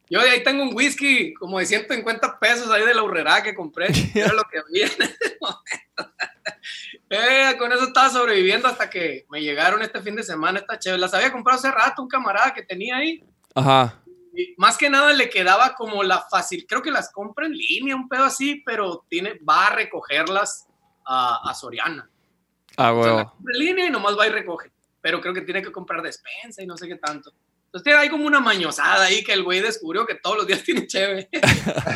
Yo de ahí tengo un whisky como de 150 pesos ahí de la urrera que compré. Era lo que había en ese momento. Eh, con eso estaba sobreviviendo hasta que me llegaron este fin de semana estas chéveres. Las había comprado hace rato un camarada que tenía ahí. Ajá. Más que nada le quedaba como la fácil, creo que las compra en línea, un pedo así, pero tiene, va a recogerlas a, a Soriana. Ah, O sea, compra en línea y nomás va y recoge. Pero creo que tiene que comprar despensa y no sé qué tanto. Entonces tiene ahí como una mañosada ahí que el güey descubrió que todos los días tiene chévere.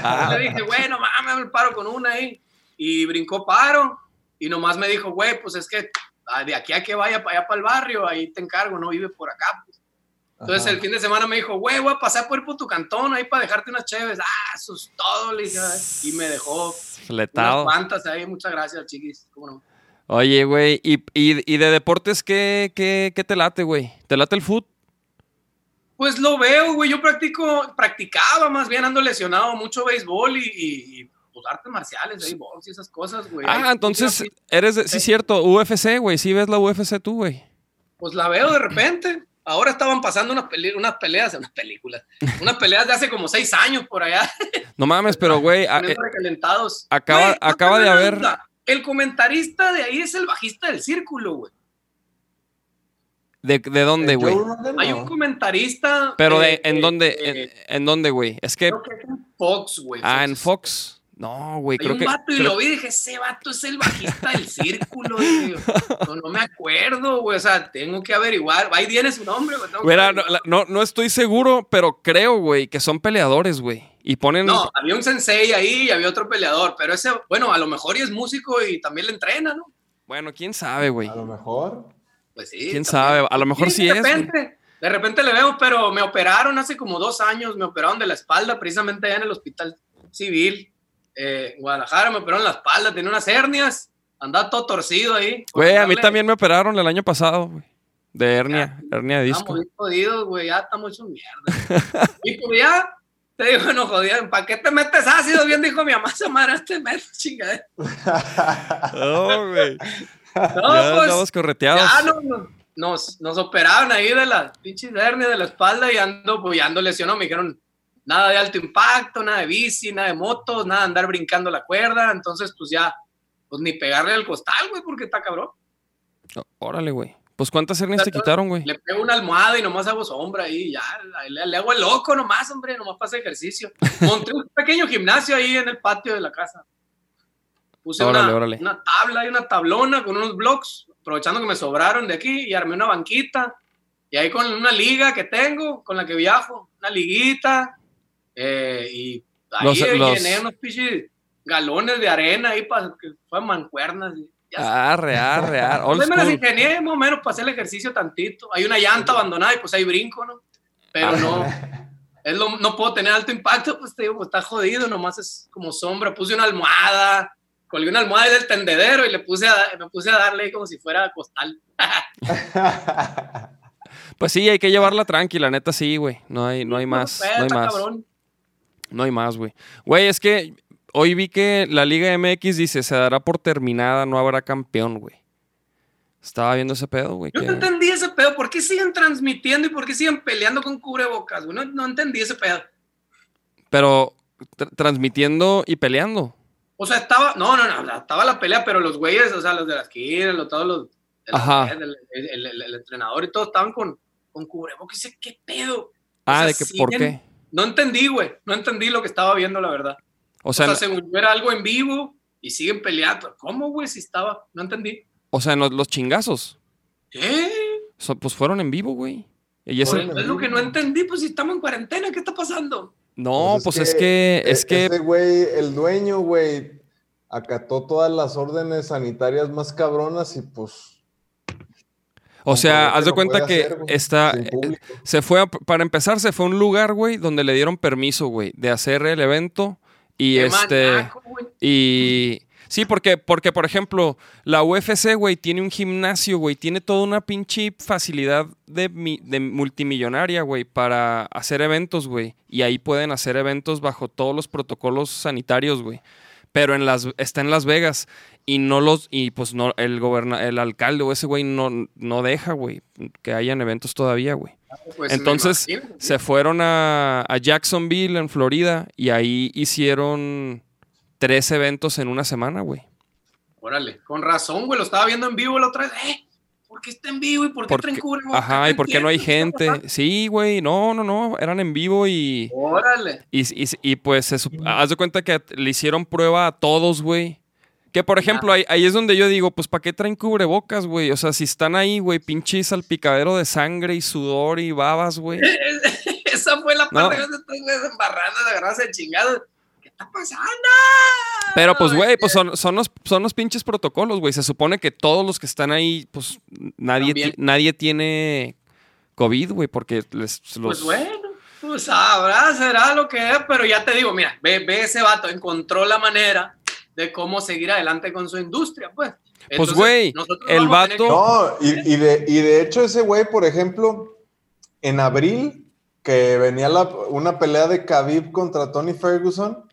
Ah, Le dije, güey, no mames, me paro con una ahí. Y brincó paro. Y nomás me dijo, güey, pues es que ah, de aquí a que vaya para allá para el barrio, ahí te encargo, no vive por acá. Pues. Entonces Ajá. el fin de semana me dijo, güey, voy a pasar por por tu cantón ahí para dejarte unas chéves. Ah, eso es todo, le dije. Y me dejó unas Fletado. cuantas ahí. Muchas gracias, chiquis. ¿Cómo no? Oye, güey, ¿y, y, y de deportes qué, qué, qué te late, güey? ¿Te late el fútbol? Pues lo veo, güey. Yo practico, practicaba más bien, ando lesionado mucho béisbol y, y, y, pues artes marciales, ahí, box y esas cosas, güey. Ah, entonces eres, de- sí, cierto, UFC, güey, sí ves la UFC tú, güey. Pues la veo de repente. Ahora estaban pasando unas, pele- unas peleas, unas películas, unas peleas de hace como seis años por allá, No mames, pero, güey, eh, recalentados. acaba- acaba de haber- El comentarista de ahí es el bajista del círculo, güey. ¿de, de dónde, Eh, güey? Hay un comentarista. Pero eh, de, ¿en eh, dónde? eh, en, en dónde, güey? Es que, creo que es en Fox, güey. ah, en Fox. No, güey, Hay creo un que... vato y creo- lo vi y dije, ese vato es el bajista del círculo. yo. no, no me acuerdo, güey. O sea, tengo que averiguar. Ahí viene su nombre, güey. averiguar. no, no, no estoy seguro, pero creo, güey, que son peleadores, güey. Y ponen... No, había un sensei ahí y había otro peleador, pero ese, bueno, a lo mejor y es músico y también le entrena, ¿no? Bueno, quién sabe, güey. A lo mejor. Pues sí. ¿Quién también. sabe? A lo mejor sí de es, güey. repente, de repente le veo, pero me operaron hace como dos años, me operaron de la espalda, precisamente allá en el hospital civil, eh, Guadalajara, me operaron la espalda, tenía unas hernias, andaba todo torcido ahí. Güey, a mí también me operaron el año pasado, güey. De hernia, hernia de disco. Estamos bien jodidos, güey, ya estamos hechos mierda. y pues ya, te digo, bueno, jodido, ¿para qué te metes ácido? Bien dijo mi mamá, esa madre, te metes chingadera. No, güey. No, ya pues, andamos correteados. Ya no, no, nos, nos operaron ahí de las pinches hernias de la espalda y ando, pues, ando lesionado. Me dijeron nada de alto impacto, nada de bici, nada de motos, nada de andar brincando la cuerda. Entonces, pues ya, pues ni pegarle al costal, güey, porque está cabrón. Órale, güey. Pues ¿cuántas hernias te quitaron, güey? Le pego una almohada y nomás hago sombra ahí, ya, le, le hago el loco nomás, hombre, nomás hacer ejercicio. Monté un pequeño gimnasio ahí en el patio de la casa. Puse Órale, una, órale. una tabla y una tablona con unos blocks, aprovechando que me sobraron de aquí, y armé una banquita. Y ahí con una liga que tengo, con la que viajo, una liguita, eh, y ahí Los- los- llené unos pinches galones de arena ahí para que fueran mancuernas. ya Arre, arre, arre. Pues me las ingenié más o menos para hacer el ejercicio tantito. Hay una llanta abandonada y pues ahí brinco, ¿no? Pero Ah. no, es lo- no puedo tener alto impacto, pues te digo, pues está jodido, nomás es como sombra. Puse una almohada, colgué una almohada ahí del tendedero y le puse a, me puse a darle ahí como si fuera costal. Pues sí, hay que llevarla tranquila, neta, sí, güey. No hay, no hay más. Pues, No hay más. cabrón. No hay más, güey. Güey, es que hoy vi que la Liga MX dice se dará por terminada, no habrá campeón, güey. Estaba viendo ese pedo, güey. Yo que- no entendí ese pedo. ¿Por qué siguen transmitiendo y por qué siguen peleando con cubrebocas? güey? No, no entendí ese pedo. Pero tr- transmitiendo y peleando. O sea, estaba, no, no, no, estaba la pelea, pero los güeyes, o sea, los de la esquina, los, todos los, Ajá. el, el- el- el- el entrenador y todos estaban con, con cubrebocas. ¿qué pedo? Ah, sea, de que por qué. No entendí, güey, no entendí lo que estaba viendo, la verdad. O O sea, sea, en- según yo era algo en vivo y siguen peleando. ¿Cómo, güey? Si estaba, no entendí. o sea, los, los chingazos. ¿Qué? So- pues fueron en vivo, güey. Y eso es lo que no entendí, pues si estamos en cuarentena, ¿qué está pasando? no, pues es que, es que, Ese güey, el dueño, güey, acató todas las órdenes sanitarias más cabronas y pues. O sea, haz de cuenta que hacer, güey, está, público. se fue, a- para empezar, se fue a un lugar, güey, donde le dieron permiso, güey, de hacer el evento y Qué este, y sí, porque, porque por ejemplo, la UFC, güey, tiene un gimnasio, güey, tiene toda una pinche facilidad de, mi- de multimillonaria, güey, para hacer eventos, güey, y ahí pueden hacer eventos bajo todos los protocolos sanitarios, güey. Pero en las, está en Las Vegas y no los, y pues no, el goberna, el alcalde o ese güey no, no deja, güey, que hayan eventos todavía, güey. Pues, me Entonces imagino, se fueron a, a Jacksonville, en Florida, y ahí hicieron tres eventos en una semana, güey. Órale, con razón, güey, lo estaba viendo en vivo la otra vez. ¿Eh? ¿Por qué está en vivo y por qué Porque- cubrebocas? Ajá, y por qué no hay entiendo, ¿qué está gente. Sí, güey, no, no, no, eran en vivo y? Órale. y, y- y, pues se haz de cuenta que le hicieron prueba a todos, güey. Que por ejemplo, ahí, ahí es donde yo digo, pues ¿para qué traen cubrebocas, güey? O sea, si están ahí, güey, pinche salpicadero de sangre y sudor y babas, güey. Esa fue la No. parte de estos güeyes embarrando de agarrarse de chingados. ¿Qué está pasando? Pero pues, güey, pues son, son, los, son los pinches protocolos, güey. Se supone que todos los que están ahí, pues nadie, nadie tiene COVID, güey, porque les, los... Pues bueno, pues sabrá, será lo que es, pero ya te digo, mira, ve, ve ese vato, encontró la manera de cómo seguir adelante con su industria, pues. Pues, güey, el vato... No, y, y, de, y de hecho ese güey, por ejemplo, en abril, que venía la, una pelea de Khabib contra Tony Ferguson,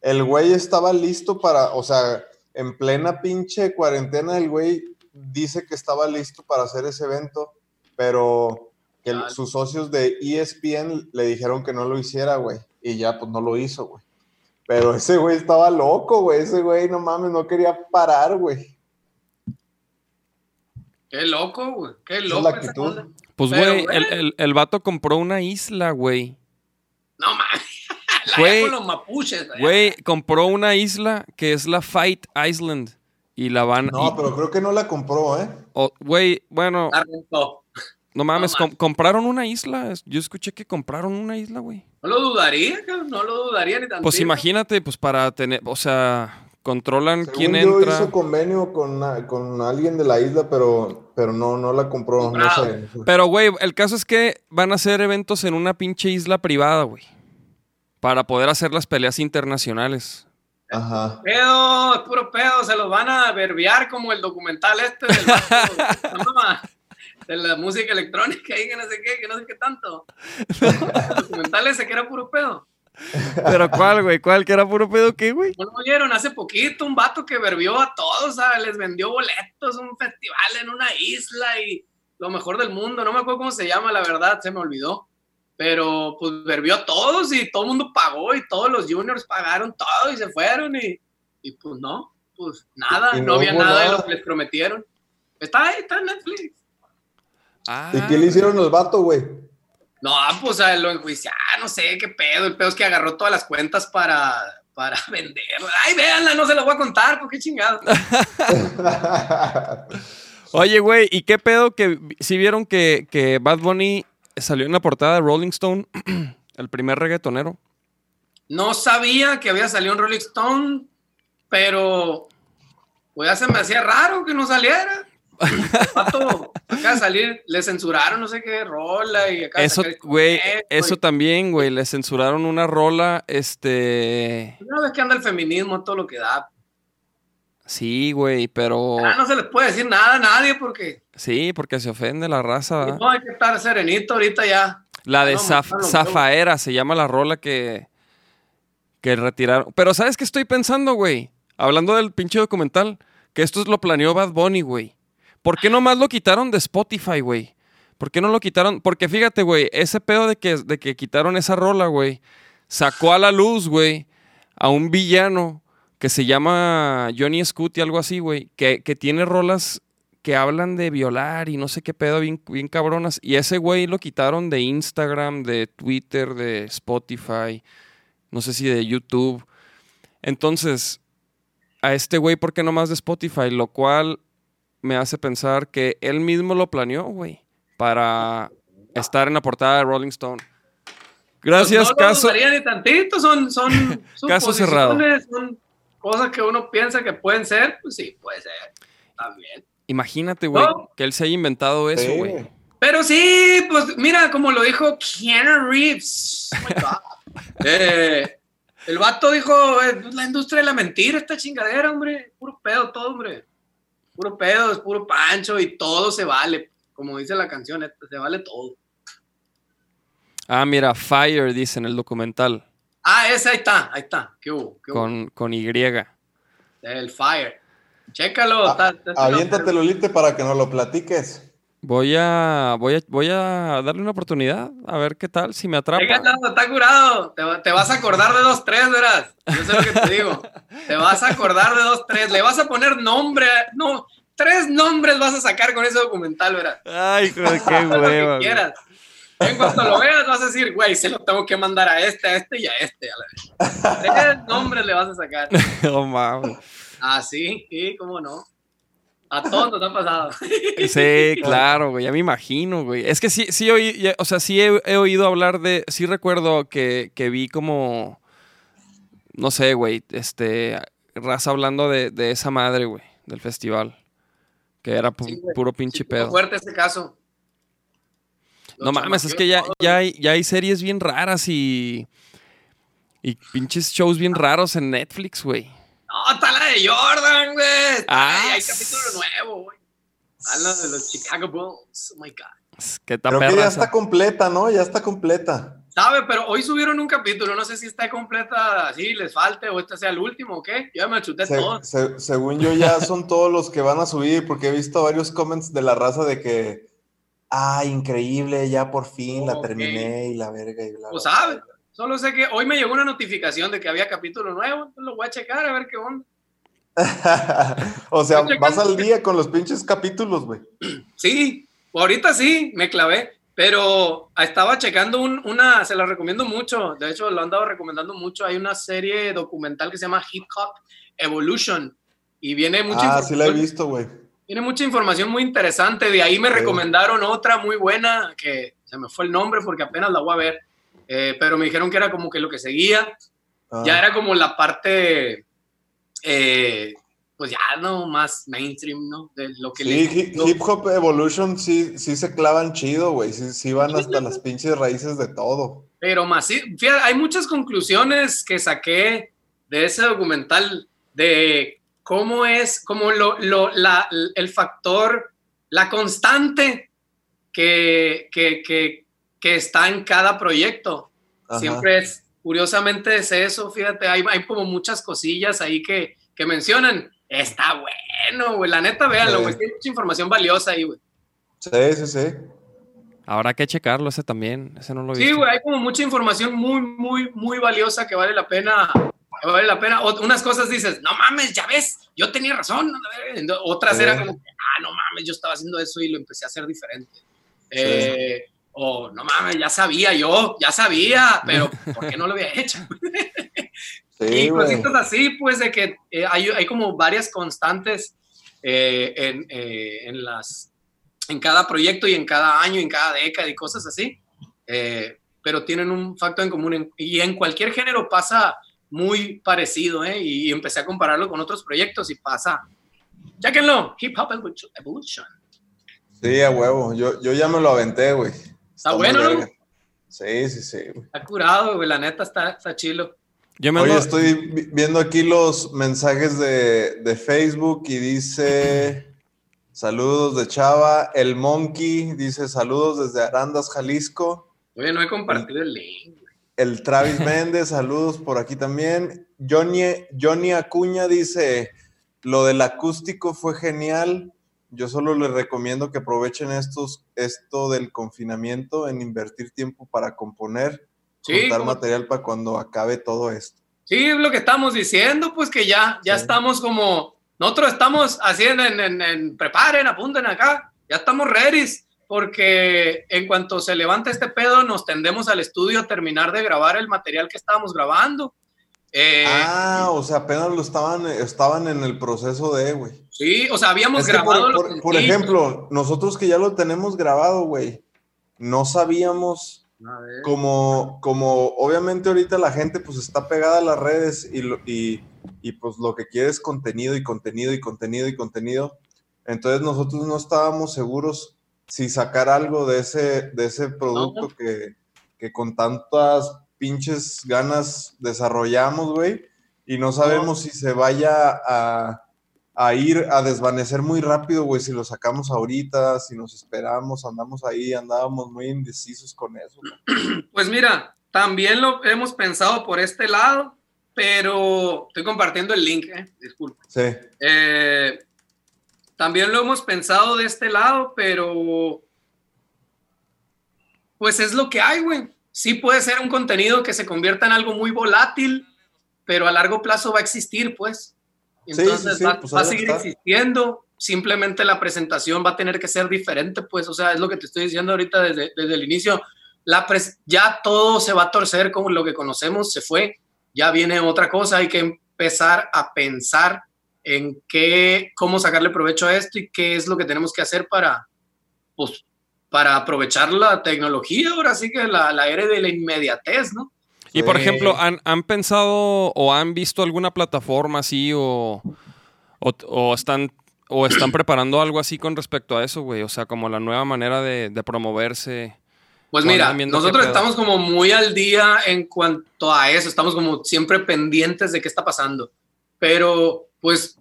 el güey estaba listo para, o sea, en plena pinche cuarentena, el güey dice que estaba listo para hacer ese evento, pero que el- sus socios de ESPN le dijeron que no lo hiciera, güey, y ya pues no lo hizo, güey. Pero ese güey estaba loco, güey, ese güey no mames, no quería parar, güey. Qué loco, güey, qué es loco. la actitud. Pues, Pero, güey, güey. el, el- el vato compró una isla, güey. No mames. La Güey, con los mapuches. Güey, compró una isla que es la Fight Island. Y la van... No, y- pero creo que no la compró, ¿eh? o- Güey, bueno, La rentó. No mames, no com- compraron una isla. Yo escuché que compraron una isla, güey. No lo dudaría, cabrón, no lo dudaría ni tanto. Pues imagínate, pues para tener, o sea, controlan Según quién yo entra. hizo convenio con, con alguien de la isla, pero, pero no, no la compró, no sé. Pero, güey, el caso es que van a hacer eventos en una pinche isla privada, güey. Para poder hacer las peleas internacionales. Ajá. Pedo, es puro pedo, se los van a verbiar como el documental este del de la música electrónica y que no sé qué, que no sé qué tanto. El documental ese que era puro pedo. Pero ¿cuál, güey? ¿Cuál? ¿Que era puro pedo qué, güey? ¿No lo oyeron? Hace poquito un vato que verbió a todos, ¿sabes? les vendió boletos, un festival en una isla y lo mejor del mundo. No me acuerdo cómo se llama, la verdad, se me olvidó. Pero pues verbió a todos y todo el mundo pagó y todos los juniors pagaron todo y se fueron y, y pues no, pues nada, Y no, no había nada de lo que les prometieron. Está ahí, está en Netflix. Ah, ¿Y qué le hicieron al vato, güey? No, pues a lo enjuiciaron, no sé qué pedo. El pedo es que agarró todas las cuentas para, para vender. Ay, véanla, no se las voy a contar, ¿por qué chingado? Oye, güey, ¿y qué pedo que si vieron que, que Bad Bunny salió en la portada de Rolling Stone, el primer reggaetonero? No sabía que había salido un Rolling Stone, pero pues ya se me hacía raro que no saliera. Pato, acá de salir, le censuraron no sé qué rola y acá Eso, güey, eso también, güey, le censuraron una rola, este... Una vez que anda el feminismo, todo lo que da. Sí, güey, pero... Ah, no se les puede decir nada a nadie porque Sí, porque se ofende la raza. no hay que estar serenito ahorita ya. La de No, Zaf- mano, Zafaera se llama la rola que, que retiraron. Pero ¿sabes qué estoy pensando, güey? Hablando del pinche documental, que esto lo planeó Bad Bunny, güey. ¿Por qué nomás lo quitaron de Spotify, güey? ¿Por qué no lo quitaron? Porque fíjate, güey, ese pedo de que, de que quitaron esa rola, güey, sacó a la luz, güey, a un villano que se llama Johnny Scuti, algo así, güey, que, que tiene rolas que hablan de violar y no sé qué pedo bien, bien cabronas. Y ese güey lo quitaron de Instagram, de Twitter, de Spotify, no sé si de YouTube. Entonces, a este güey, ¿por qué no más de Spotify? Lo cual me hace pensar que él mismo lo planeó, güey, para estar en la portada de Rolling Stone. Gracias, Pues no lo caso. dudaría ni tantito, son, son Caso cerrado. Son cosas que uno piensa que pueden ser, pues sí, puede ser. También. Imagínate, güey, No. que él se haya inventado eso, güey. Pero sí, pues mira, como lo dijo Keanu Reeves. Oh my God. Eh, el vato dijo, eh, la industria de la mentira, esta chingadera, hombre. Puro pedo todo, hombre. Puro pedo, es puro pancho y todo se vale. Como dice la canción, se vale todo. Ah, mira, Fire, dice en el documental, Ah, ese ahí está, ahí está. ¿Qué hubo? ¿Qué hubo? con, con Y. El Fire. Chécalo. Ah, está- está- Aviéntatelo, Lite, para que nos lo platiques. Voy a, voy a, voy a darle una oportunidad, a ver qué tal, si me atrapa. Está curado. Te, va- te vas a acordar de dos, tres, verás. Yo sé lo que te digo. Te vas a acordar de dos, tres. Le vas a poner nombre. No, tres nombres vas a sacar con ese documental, verás. Ay, joder, qué Haz lo que hueva. quieras. En cuanto lo veas, vas a decir, güey, se lo tengo que mandar a este, a este y a este. A la vez. Tres nombres le vas a sacar. No mames. Ah, sí, sí, cómo no. A todos nos ha pasado. Sí, claro, güey, ya me imagino, güey. Es que sí, sí oí, o sea, sí he, he oído hablar de, sí recuerdo que, que vi como, no sé, güey, este, raza hablando de, de esa madre, güey, del festival. Que era pu- Sí, güey. puro pinche Sí, pedo. fuerte ese caso. No mames, es que ya, ya, hay, ya hay series bien raras y. Y pinches shows bien raros en Netflix, güey. No, está la de Jordan, güey. Ah, Ay, hay capítulo nuevo, güey. Está la de los Chicago Bulls. Oh my God. Está Creo que ya está completa, ¿no? Ya está completa. ¿Sabe? Pero hoy subieron un capítulo. No sé si está completa así, les falte o este sea el último o qué. Yo ya me chuté Se- todo. se- según yo, ya son todos los que van a subir, porque he visto varios comments de la raza de que, ah, increíble, ya por fin la terminé y la verga y bla. Pues bla, sabe. bla. Solo sé que hoy me llegó una notificación de que había capítulo nuevo. Entonces lo voy a checar a ver qué onda. o sea, vas al día con los pinches capítulos, güey. Sí, ahorita sí, me clavé. Pero estaba checando un- una, se la recomiendo mucho. De hecho, lo han dado recomendando mucho. Hay una serie documental que se llama Hip Hop Evolution. Y viene mucha Ah, sí la he información visto, güey. Tiene mucha información muy interesante. De ahí me Sí. recomendaron otra muy buena, que se me fue el nombre porque apenas la voy a ver. Eh, pero me dijeron que era como que lo que seguía. Ah. Ya era como la parte, eh, pues ya no más mainstream, ¿no? De lo que Sí, le- hip, Hip Hop Evolution sí, sí se clavan chido, güey. Sí, sí van hasta las pinches raíces de todo. Pero más, sí, fíjate, hay muchas conclusiones que saqué de ese documental de cómo es, como lo, lo- la- el factor, la constante que, que, que, que está en cada proyecto. Ajá. Siempre es, curiosamente es eso, fíjate, hay, hay como muchas cosillas ahí que, que mencionan. Está bueno, güey, la neta, véanlo, Sí. güey, tiene mucha información valiosa ahí, güey. Sí, sí, sí. Habrá que checarlo ese también. Ese no lo he Sí, güey, hay como mucha información muy, muy, muy valiosa que vale la pena. que vale la pena. Ot- unas cosas dices, no mames, ya ves, yo tenía razón. Otras Sí. era como, ah, no mames, yo estaba haciendo eso y lo empecé a hacer diferente. Eh, o, no mames, ya sabía yo, ya sabía, pero ¿por qué no lo había hecho? Sí, y güey. cositas así, pues, de que eh, hay, hay como varias constantes eh, en, eh, en las, en cada proyecto y en cada año, en cada década y cosas así, eh, pero tienen un factor en común en- y en cualquier género pasa muy parecido, ¿eh? Y, empecé a compararlo con otros proyectos y pasa, chéquenlo, Hip Hop Evolution- Evolution. Sí, a huevo. Yo, yo ya me lo aventé, güey. Está bueno, ¿no? Sí, sí, sí. Está curado, güey, la neta está, está chilo. Yo me Oye, ando- estoy vi- viendo aquí los mensajes de, de Facebook y dice saludos de Chava. El Monkey dice saludos desde Arandas, Jalisco. Oye, no he compartido el link. El Travis Méndez, saludos por aquí también. Johnny, Johnny Acuña dice, lo del acústico fue genial. Yo solo les recomiendo que aprovechen estos, esto del confinamiento en invertir tiempo para componer, Sí, juntar como- material para cuando acabe todo esto. Sí, es lo que estamos diciendo, pues que ya, ya Sí. estamos como, nosotros estamos haciendo en, en, en- preparen, apunten acá, ya estamos ready, porque en cuanto se levanta este pedo, nos tendemos al estudio a terminar de grabar el material que estábamos grabando. Eh, Ah, o sea, apenas lo estaban, estaban en el proceso de, güey. Sí, o sea, habíamos Es grabado por, ejemplo, nosotros que ya lo tenemos grabado, güey, no sabíamos como, como obviamente ahorita la gente pues está pegada a las redes y, lo- y, y, pues lo que quiere es contenido y contenido y contenido y contenido. Entonces nosotros no estábamos seguros si sacar algo de ese, de ese producto que, que con tantas pinches ganas desarrollamos, güey, y no sabemos si se vaya a, a ir a desvanecer muy rápido, güey, si lo sacamos ahorita, si nos esperamos, andamos ahí, andábamos muy indecisos con eso. Pues mira, también lo hemos pensado por este lado, pero estoy compartiendo el link, eh, disculpa. Sí. Eh, también lo hemos pensado de este lado, pero pues es lo que hay, güey. Sí puede ser un contenido que se convierta en algo muy volátil, pero a largo plazo va a existir, pues. Sí, sí, Entonces sí, va, pues va a seguir está. existiendo. Simplemente la presentación va a tener que ser diferente, pues. O sea, es lo que te estoy diciendo ahorita desde, desde el inicio. La pres- ya todo se va a torcer como lo que conocemos, se fue. Ya viene otra cosa, hay que empezar a pensar en qué, cómo sacarle provecho a esto y qué es lo que tenemos que hacer para, pues, para aprovechar la tecnología, ahora sí que la, la era de la inmediatez, ¿no? Y por ejemplo, ¿han, han pensado o han visto alguna plataforma así o, o, o están o están preparando algo así con respecto a eso, güey? O sea, como la nueva manera de, de promoverse Pues mira, nosotros estamos como muy al día en cuanto a eso, estamos como siempre pendientes de qué está pasando. Pero, pues,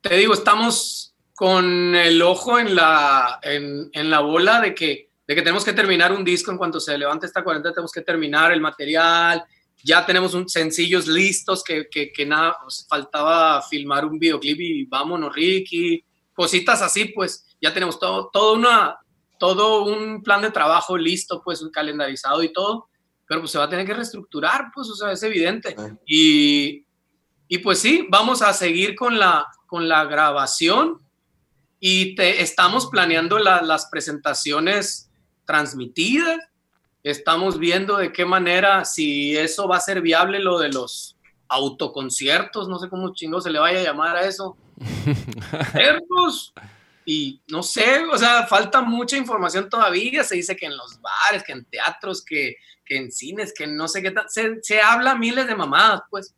te digo, estamos con el ojo en la, en, en la bola de que, de que tenemos que terminar un disco en cuanto se levante esta cuarentena, tenemos que terminar el material, ya tenemos un, sencillos listos que, que, que nada, pues, faltaba filmar un videoclip y vámonos, Ricky, cositas así, pues, ya tenemos todo, todo una, todo un plan de trabajo listo, pues calendarizado y todo, pero pues se va a tener que reestructurar, pues, o sea, es evidente. Y, y pues sí, vamos a seguir con la, con la grabación y te, estamos planeando la- las presentaciones transmitidas, estamos viendo de qué manera, si eso va a ser viable lo de los autoconciertos, no sé cómo chingo se le vaya a llamar a eso. Y no sé, o sea, falta mucha información todavía. Se dice que en los bares, que en teatros, que, que en cines, que no sé qué tal. Se, se habla miles de mamadas, pues.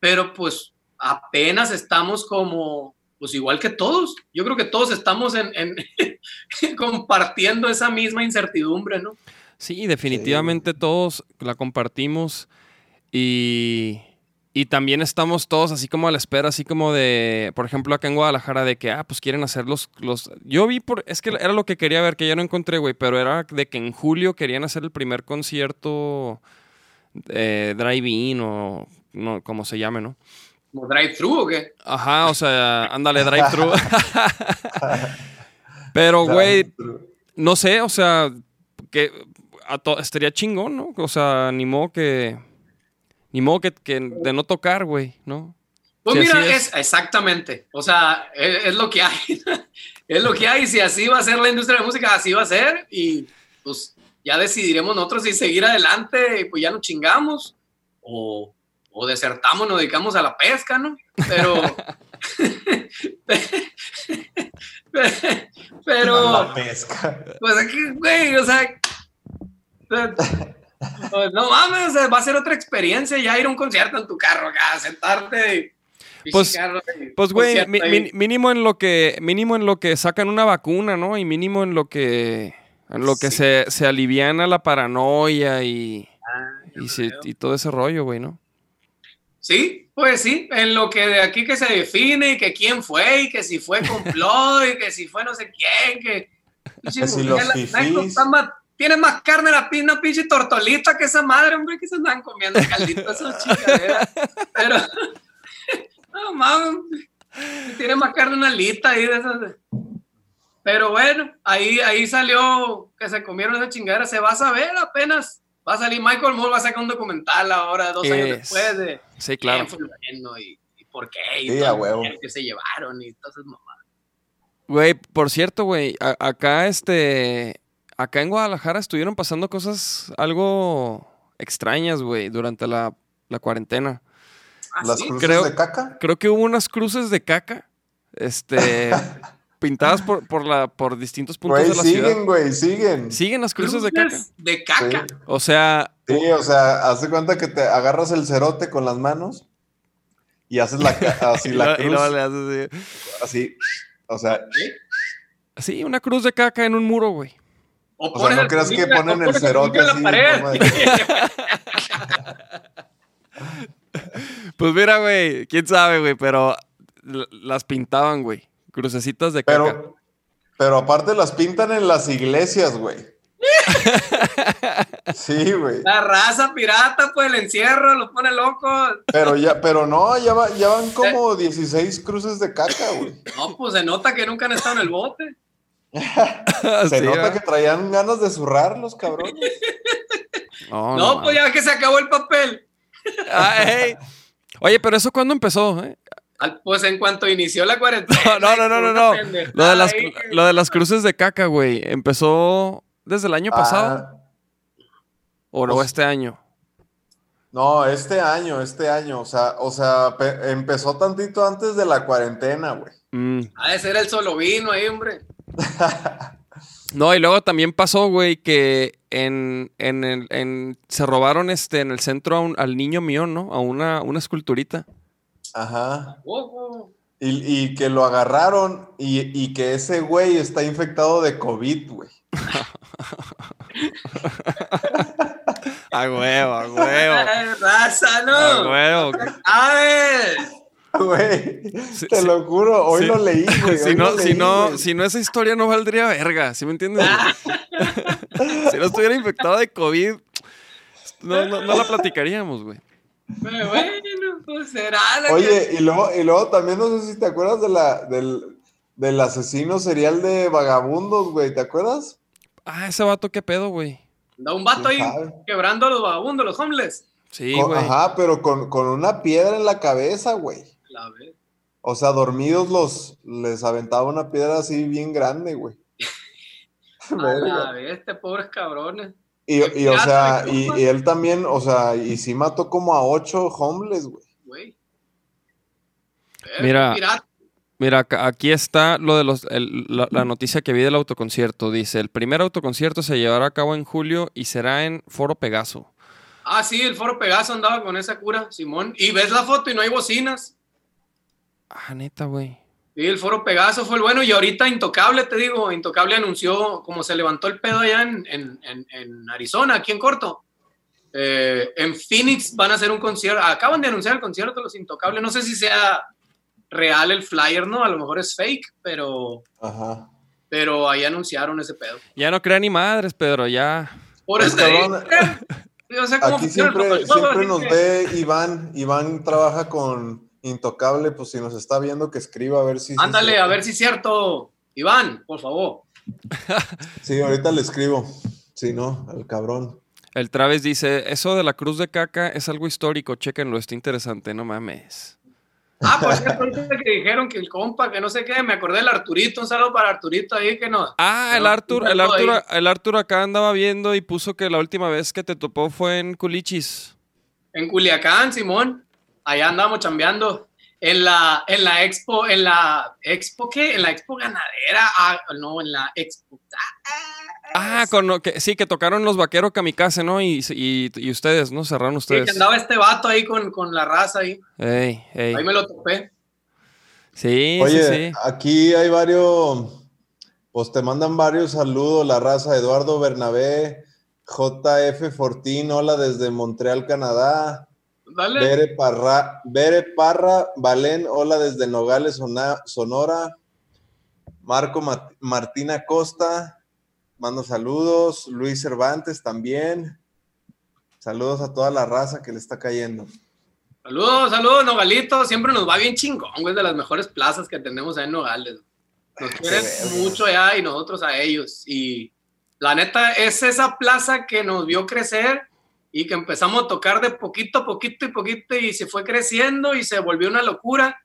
Pero pues apenas estamos como, pues igual que todos. Yo creo que todos estamos en, en- compartiendo esa misma incertidumbre, ¿no? Sí, definitivamente todos la compartimos y, y también estamos todos así como a la espera, así como de, por ejemplo, acá en Guadalajara, de que, ah, pues quieren hacer los, los... Yo vi, por, es que era lo que quería ver, que ya no encontré, güey, pero era de que en julio querían hacer el primer concierto eh, drive-in o no, como se llame, ¿no? Como drive-thru o qué. Ajá, o sea, ándale, drive-thru. pero, güey, no sé, o sea, que estaría chingón, ¿no? O sea, ni modo que. Ni modo que, que de no tocar, güey, ¿no? Pues mira, es. es. exactamente. O sea, es, es lo que hay. es lo que hay. Si así va a ser la industria de música, así va a ser. Y pues ya decidiremos nosotros si seguir adelante y pues ya nos chingamos. O, o desertamos, nos dedicamos a la pesca, ¿no? Pero. pero. La pesca. Pues aquí, güey, o sea. pues, no mames, o sea, va a ser otra experiencia ya ir a un concierto en tu carro acá, sentarte. y Pues- y Pues, güey, mi- mi- mínimo en lo que. Mínimo en lo que sacan una vacuna, ¿no? Y mínimo en lo que. En lo que se, se aliviana la paranoia y. Ah, Y, se- y todo ese rollo, güey, ¿no? Sí, pues sí, en lo que de aquí que se define, y que quién fue, y que si fue complot, y que si fue no sé quién, que... Si los fifís. Tiene más carne la pinche, pinche tortolita que esa madre, hombre, que se andan comiendo caldito esas chingaderas. Pero, no mames, tiene más carne una alita ahí de esas. Pero bueno, ahí, ahí salió que se comieron esa chingadera, se va a saber apenas. Va a salir Michael Moore, va a sacar un documental ahora, dos años Es- después de Sí, claro. quién fue el bueno y, y por qué y Sí, todo el que se llevaron y todas esas mamadas. Güey, por cierto, güey, a- acá este, acá en Guadalajara estuvieron pasando cosas algo extrañas, güey, durante la, la cuarentena. ¿Ah, Las sí? cruces Creo- de caca. Creo que hubo unas cruces de caca, este, pintadas por, por la, por distintos puntos de la siguen, ciudad. güey, siguen. Siguen las cruces de caca. De caca. Sí. O sea, Sí, o sea, haz de cuenta que te agarras el cerote con las manos y haces la, así y la y cruz, le haces así. así, o sea, Sí, una cruz de caca en un muro, güey. o sea, pones no creas que o ponen el cerote así. Pues mira, güey, quién sabe, güey, pero las pintaban, güey. Crucecitas de caca. Pero, pero aparte las pintan en las iglesias, güey. Sí, güey. La raza pirata, pues el encierro, los pone locos. Pero ya, pero no, ya, va- ya van como 16 cruces de caca, güey. No, pues se nota que nunca han estado en el bote. Se Sí, nota que traían ganas de zurrarlos, cabrones. No, No, no pues ya que se acabó el papel. Ah. Oye, pero eso cuándo empezó, eh? Pues en cuanto inició la cuarentena. No, no, no, no, no. Lo de las, lo de las cruces de caca, güey, empezó desde el año pasado. Ah, ¿O no pues- este año? no, este año, este año. O sea, o sea, pe- empezó tantito antes de la cuarentena, güey. Mm. Ha de ser el solo vino ahí, hombre. No, y luego también pasó, güey, que en, en en- se robaron este, en el centro a un- al niño mío, ¿no? A una, una esculturita. Ajá. Y, y que lo agarraron y, y que ese güey está infectado de COVID, güey. A huevo, a huevo. Ay, raza, A no. huevo. A ver. Güey, Sí, te sí. lo juro, hoy Sí. lo leí, güey. Si no, si no, güey. si no, esa historia no valdría verga, ¿sí me entiendes? si no estuviera infectado de COVID, no, no, no la platicaríamos, güey. Pero Bueno, pues será la que- Oye, y luego, y luego también no sé si te acuerdas de la, del, del asesino serial de vagabundos, güey, ¿te acuerdas? Ah, ese vato, qué pedo, güey. Da un vato ahí quebrando a los vagabundos, los homeless. Sí, Con- güey. Ajá, pero con, con una piedra en la cabeza, güey. La vez. O sea, dormidos los les aventaba una piedra así bien grande, güey. A la vez, este pobres cabrones. Y, y, o sea, y, él también, o sea, y sí mató como a ocho homeless, güey. Mira. Mira, aquí está lo de los, el- la, la noticia que vi del autoconcierto. Dice, el primer autoconcierto se llevará a cabo en julio y será en Foro Pegaso. Ah, sí, el Foro Pegaso andaba con esa cura, Simón. Y ves la foto y no hay bocinas. Ah, neta, güey. Sí, el Foro Pegaso fue el bueno. Y ahorita Intocable, te digo, Intocable anunció, como se levantó el pedo allá en, en- en- en Arizona, aquí en corto. eh, en Phoenix van a hacer un concierto. Acaban de anunciar el concierto de los Intocables. No sé si sea real el flyer, ¿no? A lo mejor es fake, pero, Ajá. pero ahí anunciaron ese pedo. Ya no crea ni madres, Pedro, ya. Por eso te cabrón, digo, yo sé cómo Aquí funciona el siempre, siempre nos ve Iván. Iván trabaja con Intocable, pues si nos está viendo que escriba a ver si... Ándale, a ver si es cierto. Iván, por favor. Sí, ahorita le escribo. Si no, al cabrón. El Traves dice, eso de la cruz de caca es algo histórico, chéquenlo, está interesante, no mames. Ah, por cierto, que dijeron que el compa, que no sé qué, me acordé del Arturito, un saludo para Arturito ahí que no. Ah, el un el ahí. el Arthur acá andaba viendo y puso que la última vez que te topó fue en Culichis. En Culiacán, Simón, allá andamos chambeando. En la, en la expo, en la expo, ¿qué? En la expo ganadera, ah, no, en la expo. Ah, con lo que, sí, que tocaron los vaqueros kamikaze, ¿no? Y, y, y ustedes, ¿no? Cerraron Sí, ustedes. que andaba este vato ahí con, con la raza ahí. Ey, ey. Ahí me lo topé. Sí, Oye, sí, sí. aquí hay varios, pues te mandan varios saludos, la raza Eduardo Bernabé, JF Fortín, hola desde Montreal, Canadá. Dale. Bere Parra, Bere Parra, Valén, hola desde Nogales, Sonora. Marco Ma- Martina Costa, mando saludos. Luis Cervantes también. Saludos a toda la raza que le está cayendo. Saludos, saludos, Nogalito. Siempre nos va bien chingón, güey, de las mejores plazas que tenemos ahí en Nogales. Nos quieren mucho allá y nosotros a ellos. Y la neta, es esa plaza que nos vio crecer y que empezamos a tocar de poquito a poquito y poquito y se fue creciendo y se volvió una locura.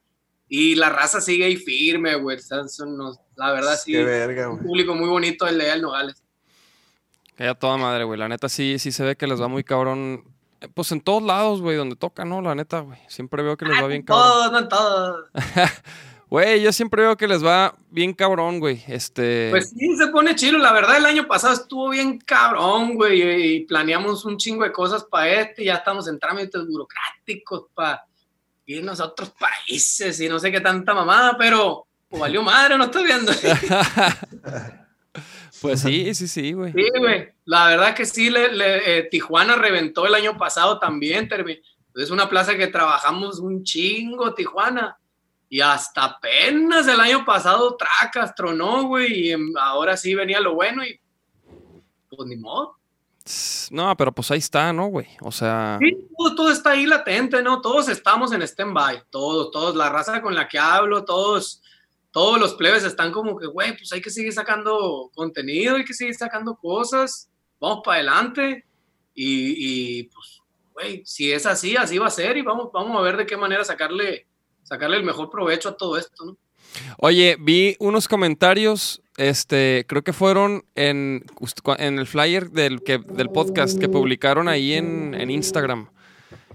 Y la raza sigue ahí firme, güey. O sea, son unos- la verdad, sí. Qué verga, Un público muy bonito el de el Nogales. Que a toda madre, güey. La neta sí, sí se ve que les va muy cabrón. Eh, Pues en todos lados, güey, donde tocan, ¿no? La neta, güey. Siempre veo que les va bien cabrón. Todos, no todos. Güey, yo siempre veo que les va bien cabrón, güey. Este. Pues sí, se pone chilo. La verdad, el año pasado estuvo bien cabrón, güey. Y planeamos un chingo de cosas para este. Ya estamos en trámites burocráticos para irnos a otros países y no sé qué tanta mamada, pero pues, valió madre, no estoy viendo. Sí, pues sí, sí, sí, güey. güey. La verdad que sí, le- le- eh, Tijuana reventó el año pasado también. termi- Es una plaza que trabajamos un chingo, Tijuana. Y hasta apenas el año pasado Tracas tronó, güey. Y em, ahora sí venía lo bueno y pues ni modo. No, pero pues ahí está, ¿no, güey? O sea. Sí, todo, todo está ahí latente, ¿no? Todos estamos en stand-by, todos, todos, la raza con la que hablo, todos, todos los plebes están como que, güey, pues hay que seguir sacando contenido, hay que seguir sacando cosas, vamos para adelante y, y, pues, güey, si es así, así va a ser y vamos, vamos a ver de qué manera sacarle, sacarle el mejor provecho a todo esto, ¿no? Oye, vi unos comentarios, este, creo que fueron en, en el flyer del, que, del podcast que publicaron ahí en, en Instagram.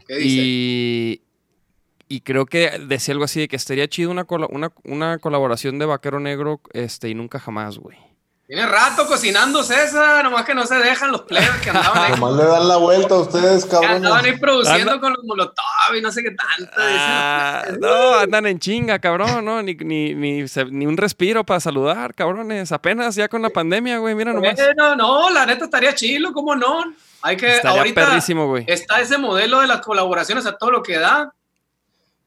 ¿Qué dice? Y, y creo que decía algo así de que estaría chido una, una, una colaboración de Vaquero Negro este, y nunca jamás, güey. Tiene rato cocinando César, nomás que no se dejan los plebes que andaban ahí, Nomás le dan la vuelta a ustedes, que andaban ahí produciendo Anda- con los molotov y no sé qué tanto. Ah, no, andan en chinga, cabrón, ¿no? Ni, ni, ni, se- ni un respiro para saludar, cabrones. Apenas ya con la pandemia, güey, mira nomás. Bueno, no, la neta estaría chilo, ¿cómo no? Hay que, Estaría ahorita perrísimo, güey. está ese modelo de las colaboraciones a todo lo que da.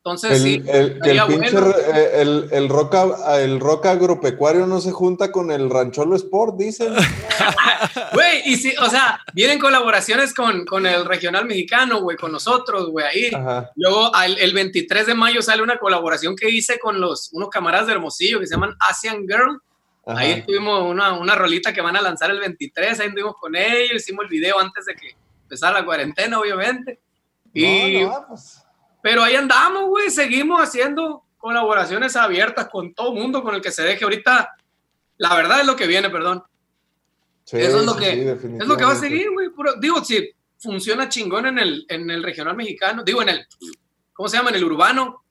Entonces, El, sí, el- el pinche bueno. eh, el, el roca el roca agropecuario no se junta con el rancholo sport, dicen. Güey, y sí, o sea, vienen colaboraciones con, con el regional mexicano, güey, con nosotros, güey, ahí. Ajá. Luego, al- el 23 de mayo sale una colaboración que hice con los, unos camaradas de Hermosillo que se llaman Asian Girl. ajá. Ahí tuvimos una, una rolita que van a lanzar el 23, ahí estuvimos con ellos, hicimos el video antes de que empezara la cuarentena, obviamente. Y, No, no, pues, Pero ahí andamos, güey, seguimos haciendo colaboraciones abiertas con todo mundo, con el que se deje ahorita. La verdad es lo que viene, perdón. sí, Eso es lo sí, que- sí, Es lo que va a seguir, güey. Digo, si funciona chingón en el, en el regional mexicano, digo, en el, ¿cómo se llama? En el urbano.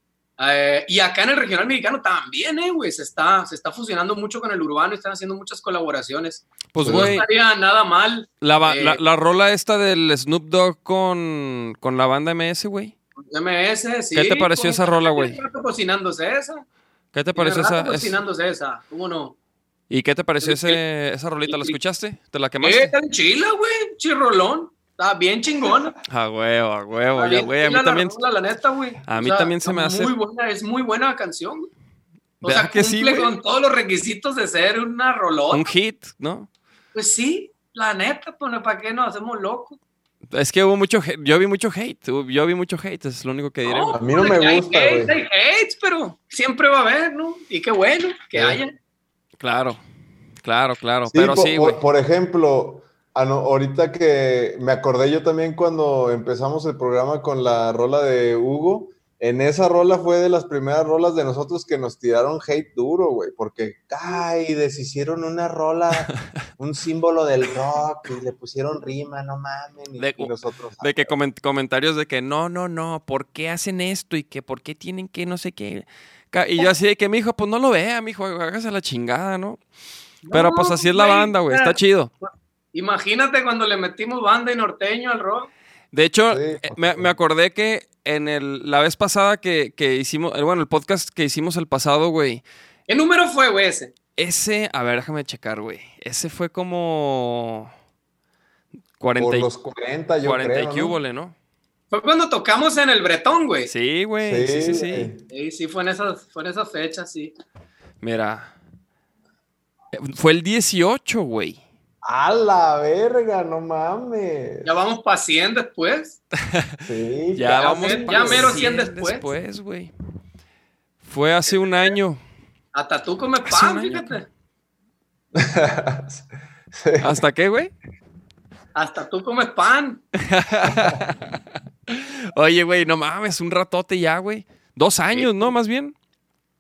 Eh, y acá en el regional mexicano también, eh, güey, se está, se está fusionando mucho con el urbano y están haciendo muchas colaboraciones. Pues, no güey, estaría nada mal. la, eh, la, la rola esta del Snoop Dogg con, con la banda MS, güey. MS, sí. ¿Qué te pareció esa rola, güey? cocinándose esa. ¿Qué te pareció esa? es- cocinándose esa, ¿cómo no? ¿Y qué te pareció ese, esa rolita? ¿La escuchaste? ¿Te la Eh, quemaste? está en chila, güey, chirrolón. Está bien chingona. A huevo, a huevo, ya, güey. A mí la también. rola, la neta, güey. A O mí sea, también se me hace- Muy buena, es muy buena canción, güey. O ¿Verdad sea, que sí, cumple con todos los requisitos de ser una rolota. Un hit, ¿no? Pues sí, la neta, pues ¿para qué nos hacemos locos? Es que hubo mucho hate. Yo vi mucho hate. Yo vi mucho hate. Es lo único que diré. A mí no me hay gusta. Hay hates, pero siempre va a haber, ¿no? Y qué bueno que Sí. haya. Claro, claro, claro. Sí, pero sí, por, güey. por ejemplo, ah, ahorita que me acordé yo también cuando empezamos el programa con la rola de Hugo, en esa rola fue de las primeras rolas de nosotros que nos tiraron hate duro, güey, porque, ay, deshicieron una rola, un símbolo del rock y le pusieron rima, no mames, y, De- y nosotros. De que comen- comentarios de que no, no, no, ¿por qué hacen esto? Y que por qué tienen que no sé qué. Y yo así de que mi hijo, pues no lo vea, mi hijo, hágase la chingada, ¿no? Pero No, pues así es la banda, güey, está chido. Imagínate cuando le metimos banda y norteño al rock. De hecho, Sí, eh, me, acordé que en el, la vez pasada que, que hicimos, eh, bueno, el podcast que hicimos el pasado, güey, ¿Qué número fue, güey, ese? ese, a ver, déjame checar, güey. Ese fue como 40, Por y- los 40, yo 40 y creo, que ¿no? húbole, ¿no? Fue cuando tocamos en el Bretón, güey. Sí, Sí, güey, sí, sí, sí. güey. sí, fue en esas, fue en esas fechas, sí. Mira. Eh, Fue el 18, güey. A la verga, no mames. Ya vamos para 100 después. Sí, Ya casi. vamos ya para mero 100 100 después. después, güey. Fue hace un año. Hasta tú comes pan, año, fíjate. Sí. ¿Hasta qué, güey? Hasta tú comes pan. Oye, güey, no mames, un ratote ya, güey. Dos años, ¿no? Más bien.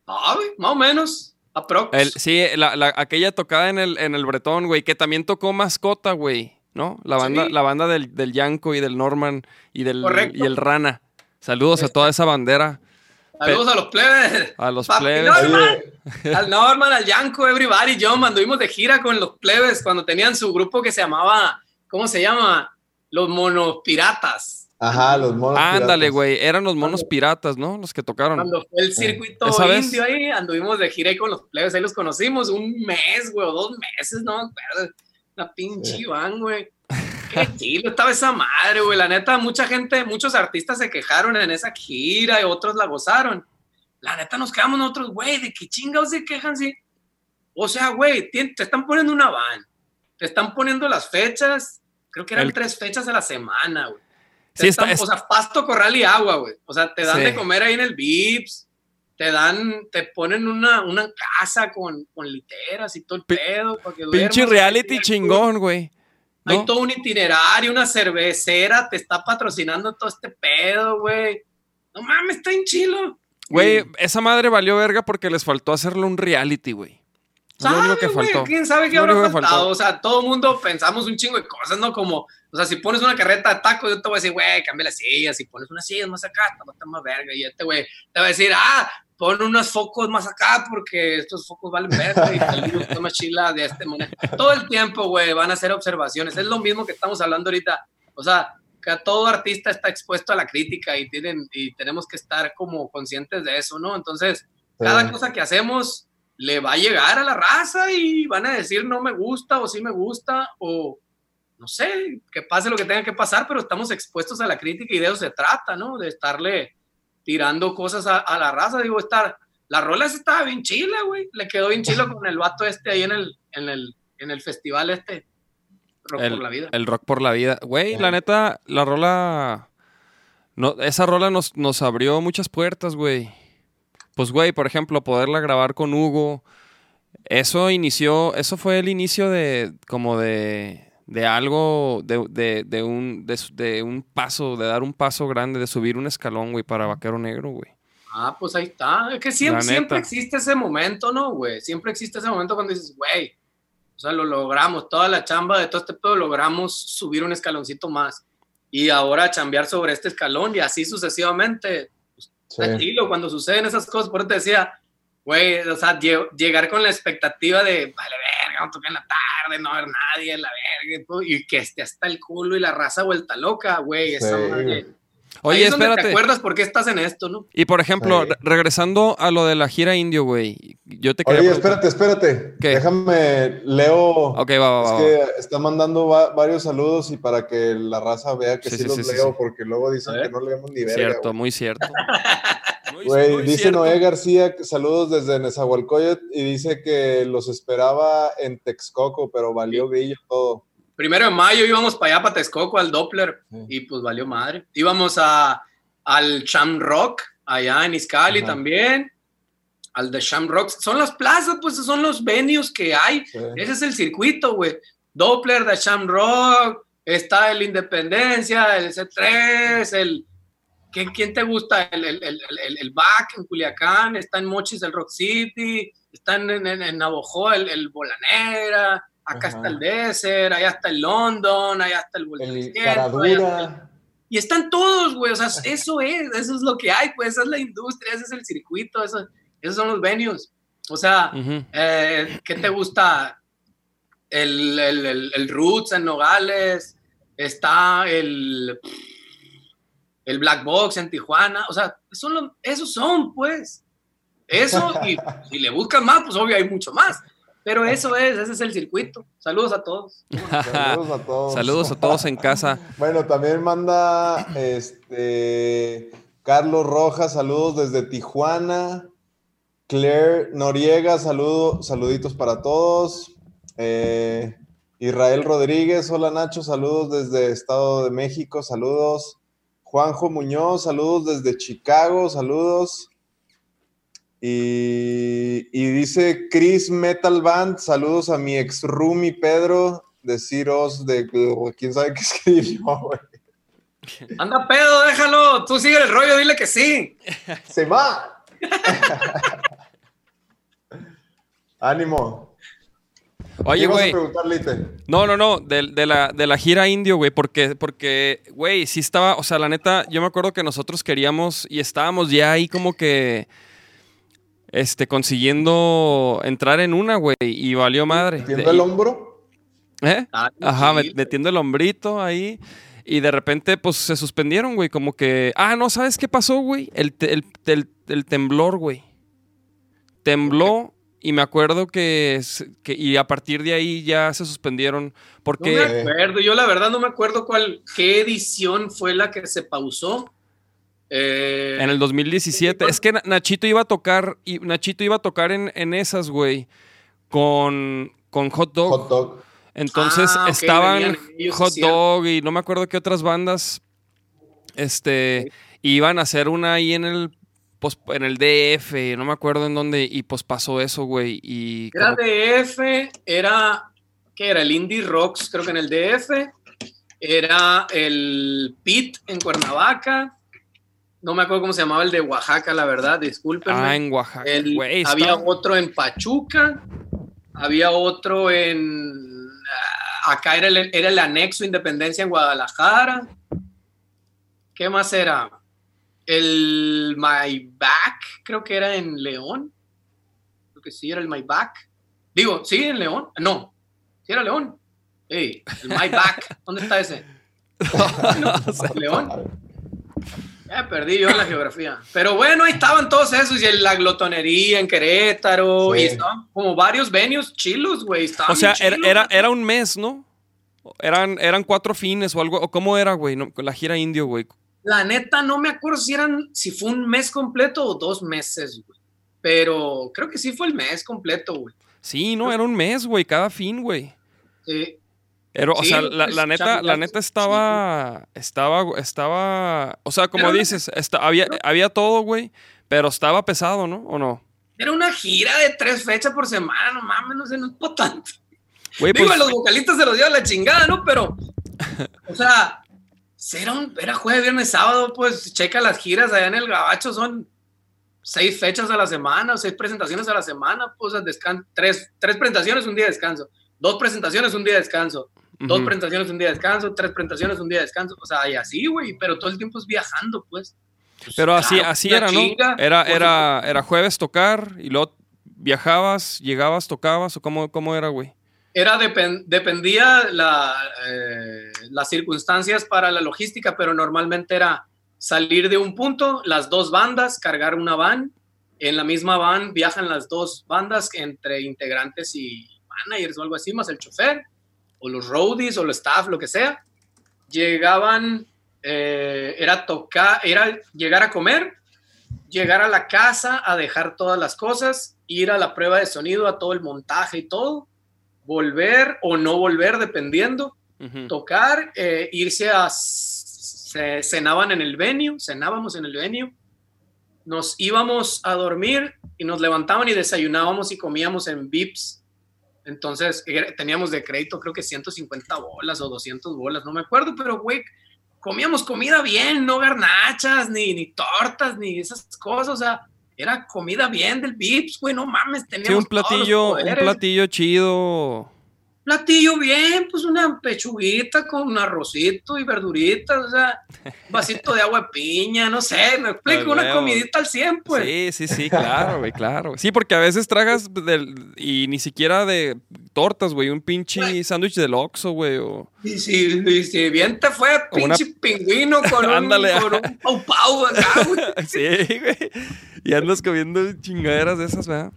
Ah, güey, más o menos. Aprox. El- sí, la, la- aquella tocada en el, en el Bretón, güey, que también tocó mascota, güey, ¿no? La banda, Sí. la banda del, del Yanko y del Norman y del Correcto. y el Rana. Saludos a toda esa bandera, Saludos a los plebes. a los Papi, plebes. Norman. Al Norman, al Yanko, everybody, John, anduvimos de gira con los plebes cuando tenían su grupo que se llamaba, ¿cómo se llama? Los Monopiratas. Ajá, los monos. Ándale, piratas. güey, eran los monos piratas, ¿no? Los que tocaron. Cuando fue el circuito indio ahí, anduvimos de gira ahí con los plebes, ahí los conocimos un mes, güey, o dos meses, no. Una pinche Sí. van, güey. Qué chido estaba esa madre, güey. La neta, mucha gente, muchos artistas se quejaron en esa gira y otros la gozaron. La neta, nos quedamos nosotros, güey, ¿de qué chingados se quejan, sí? O sea, güey, te están poniendo una van, te están poniendo las fechas, creo que eran El- tres fechas a la semana, güey. Te Sí, está- están- es- O sea, pasto, corral y agua, güey. O sea, te dan Sí. de comer ahí en el Vips, te dan, te ponen una, una casa con, con literas y todo el pedo. para que Pinche duermas. reality chingón, güey. Hay todo un itinerario, una cervecera, te está patrocinando todo este pedo, güey. No mames, está en chilo. Güey, esa madre valió verga porque les faltó hacerle un reality, güey. Es lo único que ¿Sabe, faltó. ¿Quién sabe qué Lo habrá faltado? faltó. O sea, todo el mundo pensamos un chingo de cosas, ¿no? Como, o sea, si pones una carreta de tacos, yo te voy a decir, güey, cambia las sillas. Si pones una silla más acá, está, más verga. Y este güey te va a decir, ah, pon unos focos más acá porque estos focos valen verga y el toma chila de este moneda. Todo el tiempo, güey, van a hacer observaciones. Es lo mismo que estamos hablando ahorita. O sea, que todo artista está expuesto a la crítica y, tienen, y tenemos que estar como conscientes de eso, ¿no? Entonces, cada cosa que hacemos le va a llegar a la raza y van a decir no me gusta o sí me gusta o no sé, que pase lo que tenga que pasar, pero estamos expuestos a la crítica y de eso se trata, ¿no? De estarle tirando cosas a, la raza. Digo, estar, la rola estaba bien chila, güey. Le quedó bien chilo con el vato este ahí en el, en el, en el festival este. Rock el, por la vida. El rock por la vida. Güey, la neta, la rola. No, esa rola nos, nos abrió muchas puertas, güey. Pues, güey, por ejemplo, poderla grabar con Hugo. Eso inició, eso fue el inicio de, como de, de algo, de, de, de un, de, de, un paso, de dar un paso grande, de subir un escalón, güey, para Vaquero Negro, güey. Ah, pues ahí está. Es que siempre, siempre existe ese momento, ¿no, güey? Siempre existe ese momento cuando dices, güey, o sea, lo logramos, toda la chamba de todo este pedo logramos subir un escaloncito más. Y ahora chambear sobre este escalón y así sucesivamente. Pues, sí. Tranquilo, cuando suceden esas cosas, por eso te decía, güey, o sea, llegar con la expectativa de, vale, verga, no tocar en la tarde, no haber nadie, la verga, y que esté hasta el culo y la raza vuelta loca, güey, esa sí. madre. Oye, es espérate. ¿Te acuerdas por qué estás en esto, no? Y por ejemplo, sí. regresando a lo de la gira indio, güey. Yo te Oye, espérate, espérate. ¿Qué? Déjame, Leo. Ok, va, va, es va. que está mandando va, varios saludos y para que la raza vea que sí, sí, sí los leo, porque luego dicen que no leemos ni verga. Cierto, wey. muy cierto. Güey, dice. Noé García, saludos desde Nezahualcóyotl y dice que los esperaba en Texcoco, pero valió grillo todo. Primero de mayo íbamos para allá, para Texcoco, al Doppler, sí. y pues valió madre. Íbamos a, al Shamrock, allá en Izcali Ajá. también, al de Shamrock. Son las plazas, pues son los venues que hay. Sí. Ese es el circuito, güey. Doppler, de Shamrock, está el Independencia, el C3, el... ¿Quién te gusta? El, el, el, el, el BAC en Culiacán, está en Mochis el Rock City, está en, en, en Navojoa el, el Bolanera, acá Ajá. está el Desert, allá está el London, allá está el El Caradura. Y están todos, güey, o sea, eso es, eso es lo que hay, pues, esa es la industria, ese es el circuito, eso, esos son los venues. O sea, uh -huh. eh, ¿qué te gusta? El, el, el, el, Roots en Nogales, está el, el Black Box en Tijuana, o sea, son los, esos son, pues. Eso, y si le buscan más, pues obvio hay mucho más. Pero eso es, ese es el circuito. Saludos a todos. Saludos a todos. Saludos a todos en casa. bueno, también manda este Carlos Rojas, saludos desde Tijuana. Claire Noriega, saludo, saluditos para todos. Eh, Israel Rodríguez, hola Nacho, saludos desde Estado de México, saludos. Juanjo Muñoz, saludos desde Chicago, saludos. Y, y, dice Chris Metal Band, saludos a mi ex roomie Pedro, deciros de quién sabe qué escribió, güey. Anda pedo, déjalo, tú sigue el rollo, dile que sí. Se va. Ánimo. Oye, güey. No, no, no, de, de, la, de la gira indio, güey, porque, porque, güey, sí estaba, o sea, la neta, yo me acuerdo que nosotros queríamos y estábamos ya ahí como que este, consiguiendo entrar en una, güey, y valió madre. ¿Metiendo el hombro? ¿Eh? Ah, Ajá, sí. metiendo el hombrito ahí. Y de repente, pues, se suspendieron, güey, como que... Ah, no, ¿sabes qué pasó, güey? El, el, el, el, temblor, güey. Tembló y me acuerdo que, que... Y a partir de ahí ya se suspendieron porque... No me acuerdo, yo la verdad no me acuerdo cuál... ¿Qué edición fue la que se pausó? Eh, en el 2017. Es que Nachito iba a tocar, y Nachito iba a tocar en, en esas, güey, con, con Hot Dog. Hot Dog. Entonces ah, okay, estaban Hot Dog y no me acuerdo qué otras bandas este, okay. iban a hacer una ahí en el pues, en el DF, no me acuerdo en dónde, y pues pasó eso, güey. Y era como... DF, era, ¿qué era? El Indie Rocks, creo que en el DF, era el Pit en Cuernavaca, no me acuerdo cómo se llamaba el de Oaxaca, la verdad, discúlpenme. Ah, en Oaxaca. El, había otro en Pachuca, había otro en. Uh, acá era el, era el anexo Independencia en Guadalajara. ¿Qué más era? El My Back, creo que era en León. Creo que sí era el My Back. Digo, sí, en León. No, sí era León. Ey, el My Back, ¿dónde está ese? León. Ya perdí yo en la geografía. Pero bueno, ahí estaban todos esos y en la glotonería en Querétaro Sí. y estaban como varios venues chilos, güey. O sea, era, chilos, era, güey. era un mes, ¿no? Eran, eran cuatro fines o algo. ¿O cómo era, güey? No, la gira indio, güey. La neta, no me acuerdo si eran, si fue un mes completo o dos meses, güey. Pero creo que sí fue el mes completo, güey. Sí, no, era un mes, güey, cada fin, güey. Sí. Era, o sea, la, pues, la neta, la neta estaba, estaba, estaba, o sea, como Pero- dices, había, había todo, güey, pero estaba pesado, ¿no? ¿O no? Era una gira de tres fechas por semana, no mames, no sé, no es por tanto. Güey, Digo, pues, a los vocalistas se los dio a la chingada, ¿no? Pero, o sea, era, un, era jueves, viernes, sábado, pues checa las giras allá en el Gabacho, son seis fechas a la semana, seis presentaciones a la semana, pues tres, tres presentaciones, un día de descanso, dos presentaciones, un día de descanso, dos presentaciones, un día de descanso, tres presentaciones, un día de descanso, o sea, y así, güey, pero todo el tiempo es viajando, pues. Pues, Pero así, claro, así era, ¿no? Era, era, era jueves tocar y luego viajabas, llegabas, tocabas, o cómo, cómo era, güey. Era depen- dependía eh, las circunstancias para la logística, pero normalmente era salir de un punto, las dos bandas, cargar una van. En la misma van viajan las dos bandas entre integrantes y managers o algo así, más el chofer, o los roadies, o el staff, lo que sea. Llegaban, eh, era tocar, era llegar a comer, llegar a la casa a dejar todas las cosas, ir a la prueba de sonido, a todo el montaje y todo volver o no volver, dependiendo, tocar, eh, irse a... Se, cenaban en el venue, cenábamos en el venue, nos íbamos a dormir y nos levantaban y desayunábamos y comíamos en VIPs. Entonces era- teníamos de crédito creo que 150 bolas o 200 bolas, no me acuerdo, pero güey, comíamos comida bien, no garnachas, ni, ni tortas, ni esas cosas, o sea, era comida bien del VIPs, güey, no mames, teníamos Sí, un todos los platillo, un platillo chido. Platillo bien, pues una pechuguita con un arrocito y verduritas, o sea, vasito de agua de piña, no sé, me explico, A una comidita al 100, pues. Sí, sí, sí, claro, güey, claro. Sí, porque a veces tragas del- y ni siquiera de tortas, güey, un pinche sándwich del Oxxo, güey, o... Y si, y si bien te fue, una- pinche pingüino con un, con un pau pau acá, güey. Sí, güey. Y andas comiendo chingaderas de esas, ¿verdad?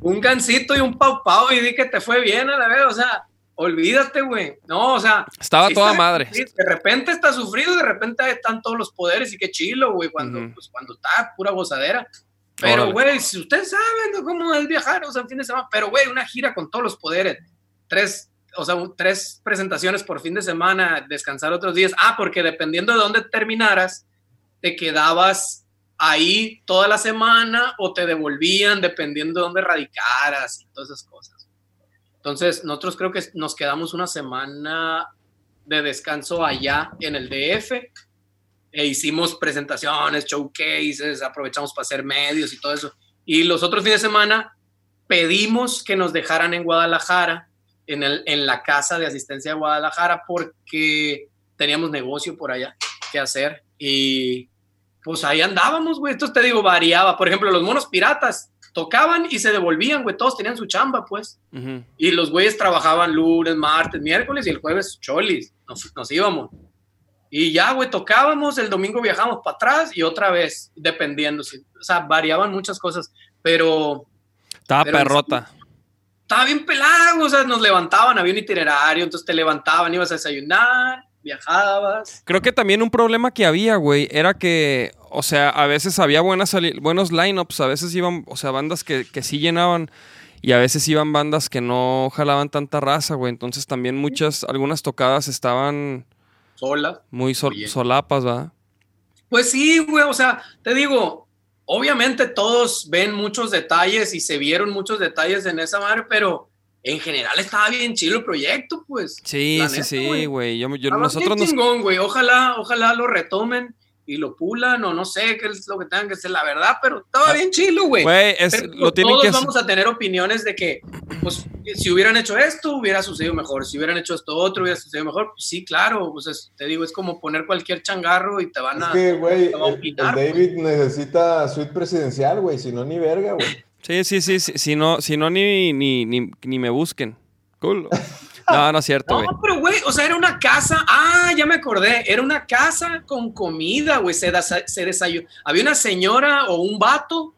Un gansito y un pau pau y di que te fue bien a la vez, o sea, olvídate, güey. No, o sea, Estaba sí toda está madre. De repente está sufrido, de repente están todos los poderes y qué chilo, güey, cuando, Ujú. pues, cuando está pura gozadera. Pero, Órale. güey, si ustedes saben ¿no? cómo es viajar, o sea, en fin de semana, pero, güey, una gira con todos los poderes, tres, o sea, tres presentaciones por fin de semana, descansar otros días. Ah, porque dependiendo de dónde terminaras, te quedabas ahí toda la semana o te devolvían dependiendo de dónde radicaras y todas esas cosas. Entonces, nosotros creo que nos quedamos una semana de descanso allá en el DF e hicimos presentaciones, showcases, aprovechamos para hacer medios y todo eso. Y los otros fines de semana pedimos que nos dejaran en Guadalajara, en, el, en la casa de asistencia de Guadalajara, porque teníamos negocio por allá que hacer. Y pues ahí andábamos, güey. Entonces te digo, variaba. Por ejemplo, los monos piratas tocaban y se devolvían, güey. Todos tenían su chamba, pues. Ujú. Y los güeyes trabajaban lunes, martes, miércoles y el jueves cholis. Nos, nos íbamos. Y ya, güey, tocábamos, el domingo viajábamos para atrás y otra vez, dependiendo. sí. O sea, variaban muchas cosas, pero Estaba Pero perrota. estaba bien pelado, o sea, nos levantaban, había un itinerario, entonces te levantaban, ibas a desayunar, viajabas. Creo que también un problema que había, güey, era que, o sea, a veces había buenas buenos lineups, a veces iban, o sea, bandas que, que sí llenaban y a veces iban bandas que no jalaban tanta raza, güey. Entonces también muchas, algunas tocadas estaban Sola. muy sol- Oye. solapas, ¿verdad? Pues sí, güey, o sea, te digo, obviamente todos ven muchos detalles y se vieron muchos detalles en esa madre, pero en general estaba bien chido el proyecto, pues. Sí, sí, neta, sí, güey. Yo, yo- Estaba nosotros bien nos... chingón, güey. Ojalá, ojalá lo retomen y lo pulan o no sé qué es lo que tengan que ser la verdad, pero estaba bien chilo, güey. Güey, es- Pero lo tienen todos que hacer- vamos a tener opiniones de que, pues, si hubieran hecho esto, hubiera sucedido mejor. Si hubieran hecho esto otro, hubiera sucedido mejor. Pues sí, claro, pues es- te digo, es como poner cualquier changarro y te van Es a... que, güey, David necesita suite presidencial, güey, si no, ni verga, güey. Sí, sí, sí, sí, si no, si no ni, ni, ni, ni me busquen. Culo. No, no es cierto, güey. No, pero güey, o sea, era una casa. Ah, ya me acordé. Era una casa con comida, güey. Se, se desayunó. Había una señora o un vato.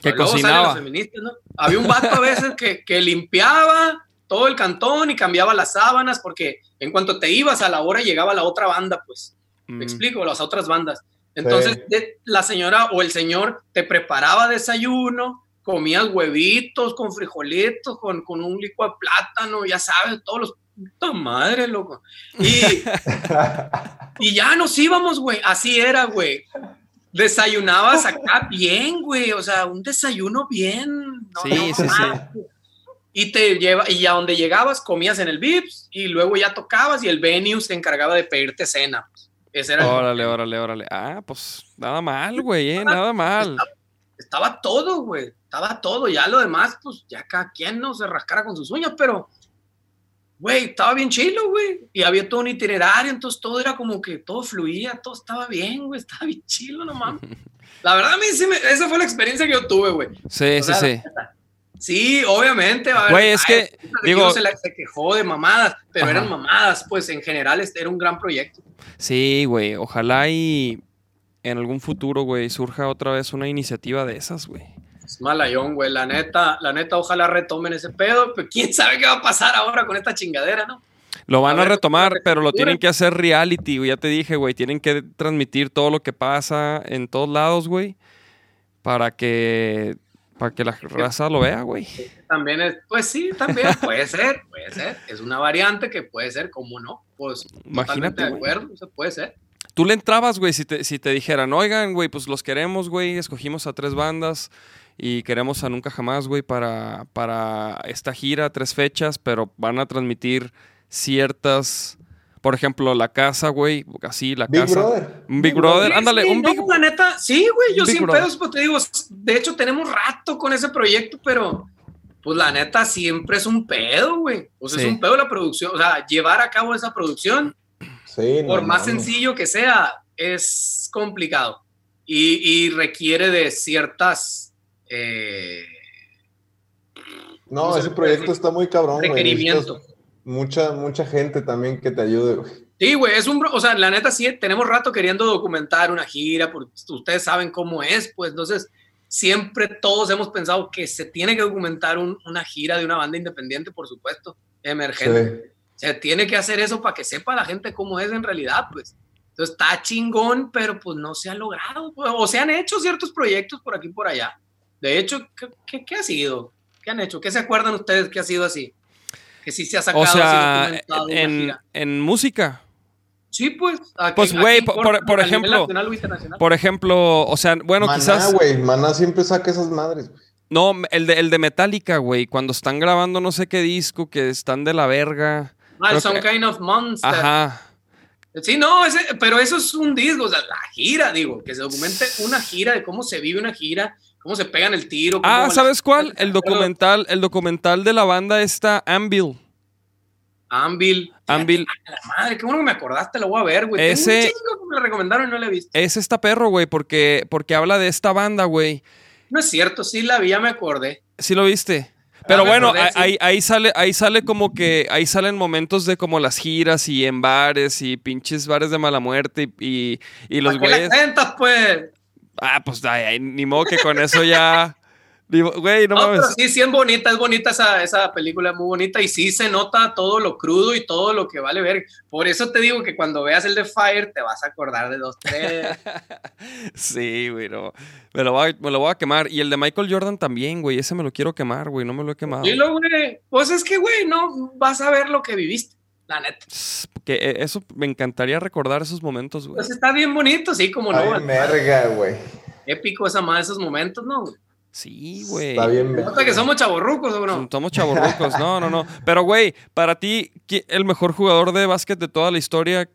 Que cocinaba. ¿no? Había un vato a veces que, que limpiaba todo el cantón y cambiaba las sábanas porque en cuanto te ibas a la hora llegaba la otra banda, pues. Mm. Me explico, las otras bandas. Entonces, Sí. la señora o el señor te preparaba desayuno, comías huevitos con frijolitos, con, con un licuado de plátano, ya sabes, todos los... ¡Puta madre, loco! Y, y ya nos íbamos, güey. Así era, güey. Desayunabas acá bien, güey. O sea, un desayuno bien. no- Sí, no sí, sí. mames. Y te lleva, y a donde llegabas comías en el Vips y luego ya tocabas y el venue se encargaba de pedirte cena. pues. Ese era el- Órale, órale, órale. Ah, pues nada mal, güey, eh, nada mal. estaba todo, güey. Estaba todo. Ya lo demás, pues ya cada quien no se rascara con sus uñas, pero, güey, estaba bien chilo, güey. Y había todo un itinerario, entonces todo era como que todo fluía, todo estaba bien, güey. Estaba bien chilo, no mames. La verdad, a mí sí me, esa fue la experiencia que yo tuve, güey. Sí, O sí, sea, sí. Sí, obviamente. va a haber- Güey, es ay, que, digo- se, la- se quejó de mamadas, pero Ajá. eran mamadas, pues en general este era un gran proyecto. Sí, güey. Ojalá y en algún futuro, güey, surja otra vez una iniciativa de esas, güey. Malayón, güey. La neta, la neta, ojalá retomen ese pedo. Pero quién sabe qué va a pasar ahora con esta chingadera, ¿no? Lo van A a, ver, retomar, ¿cómo pero lo tienen que hacer reality, güey. Ya te dije, güey. Tienen que transmitir todo lo que pasa en todos lados, güey. Para que, para que la raza lo vea, güey. También es, pues sí, también puede ser, puede ser. Es una variante que puede ser, ¿cómo no? Pues Imagínate, de acuerdo, o sea, puede ser. Tú le entrabas, güey, si te, si te dijeran, oigan, güey, pues los queremos, güey, escogimos a tres bandas y queremos a Nunca Jamás, güey, para, para esta gira, tres fechas, pero van a transmitir ciertas, por ejemplo, la casa, güey, así, la Big casa. Brother. Un Big Brother, ándale, sí, un no, Big la neta, sí, güey, yo Big sin Brother. pedos, pues te digo, de hecho tenemos rato con ese proyecto, pero pues la neta siempre es un pedo, güey. O sea, Sí. es un pedo la producción, o sea, llevar a cabo esa producción Sí, no por más sencillo que sea, es complicado y, y requiere de ciertas eh, No, ¿cómo se ese proyecto está muy cabrón, güey. Necesitas Mucha, mucha gente también que te ayude, güey. Sí, güey, es un, o sea, la neta sí, tenemos rato queriendo documentar una gira, porque ustedes saben cómo es, pues entonces siempre todos hemos pensado que se tiene que documentar un- una gira de una banda independiente, por supuesto, emergente. Sí. Se tiene que hacer eso para que sepa la gente cómo es en realidad, pues. Entonces está chingón, pero pues no se ha logrado. pues, O se han hecho ciertos proyectos por aquí y por allá. De hecho, ¿qué, qué, qué ha sido? ¿Qué han hecho? ¿Qué se acuerdan ustedes que ha sido así? Que sí se ha sacado O sea, así documentado una en, música. Sí, pues. aquí- Pues, güey, por- por- ejemplo. Por ejemplo, o sea, bueno, Maná, quizás. güey. Maná siempre saca esas madres, güey. No, el de, el de Metallica, güey. Cuando están grabando no sé qué disco, que están de la verga. Ah, creo Some que- Kind of Monster. Ajá. Sí, no, ese- pero eso es un disco, o sea, la gira, digo, que se documente una gira de cómo se vive una gira, cómo se pegan el tiro. Ah, ¿sabes cuál? El documental, el documental de la banda está Anvil. Anvil. Anvil. La madre, qué bueno que me acordaste, lo voy a ver, güey. Tengo Ese- un chingo que me recomendaron y no la he visto. Es esta perro, güey, porque, porque habla de esta banda, güey. No es cierto, sí la vi, ya me acordé. ¿Sí lo viste? Pero Ah, me bueno, acordé, ahí, sí. ahí- sale, ahí sale como que, ahí salen momentos de como las giras y en bares y pinches bares de mala muerte y, y, y los ¿Para qué la güeyes. cuentas, pues? Ah, pues ay, ay, ni modo que con eso ya. Güey, no, No, mames. pero sí, sí es bonita, es bonita esa, esa película, es muy bonita y sí se nota todo lo crudo y todo lo que vale ver. Por eso te digo que cuando veas el de Fire te vas a acordar de dos, tres. Sí, güey, no. Me lo, voy me lo voy a quemar. Y el de Michael Jordan también, güey. Ese me lo quiero quemar, güey. No me lo he quemado. y luego, güey, pues es que, güey, no vas a ver lo que viviste, la neta. Que eh, eso me encantaría recordar esos momentos, güey. Pues está bien bonito, sí, como no. Bien verga, güey. Épico esa madre, esos momentos, ¿no? güey? Sí, güey. Está bien. Nota que somos chavorrucos, ¿o no? Somos chavorrucos. No, no, no. Pero, güey, para ti, ¿qui- ¿el mejor jugador de básquet de toda la historia,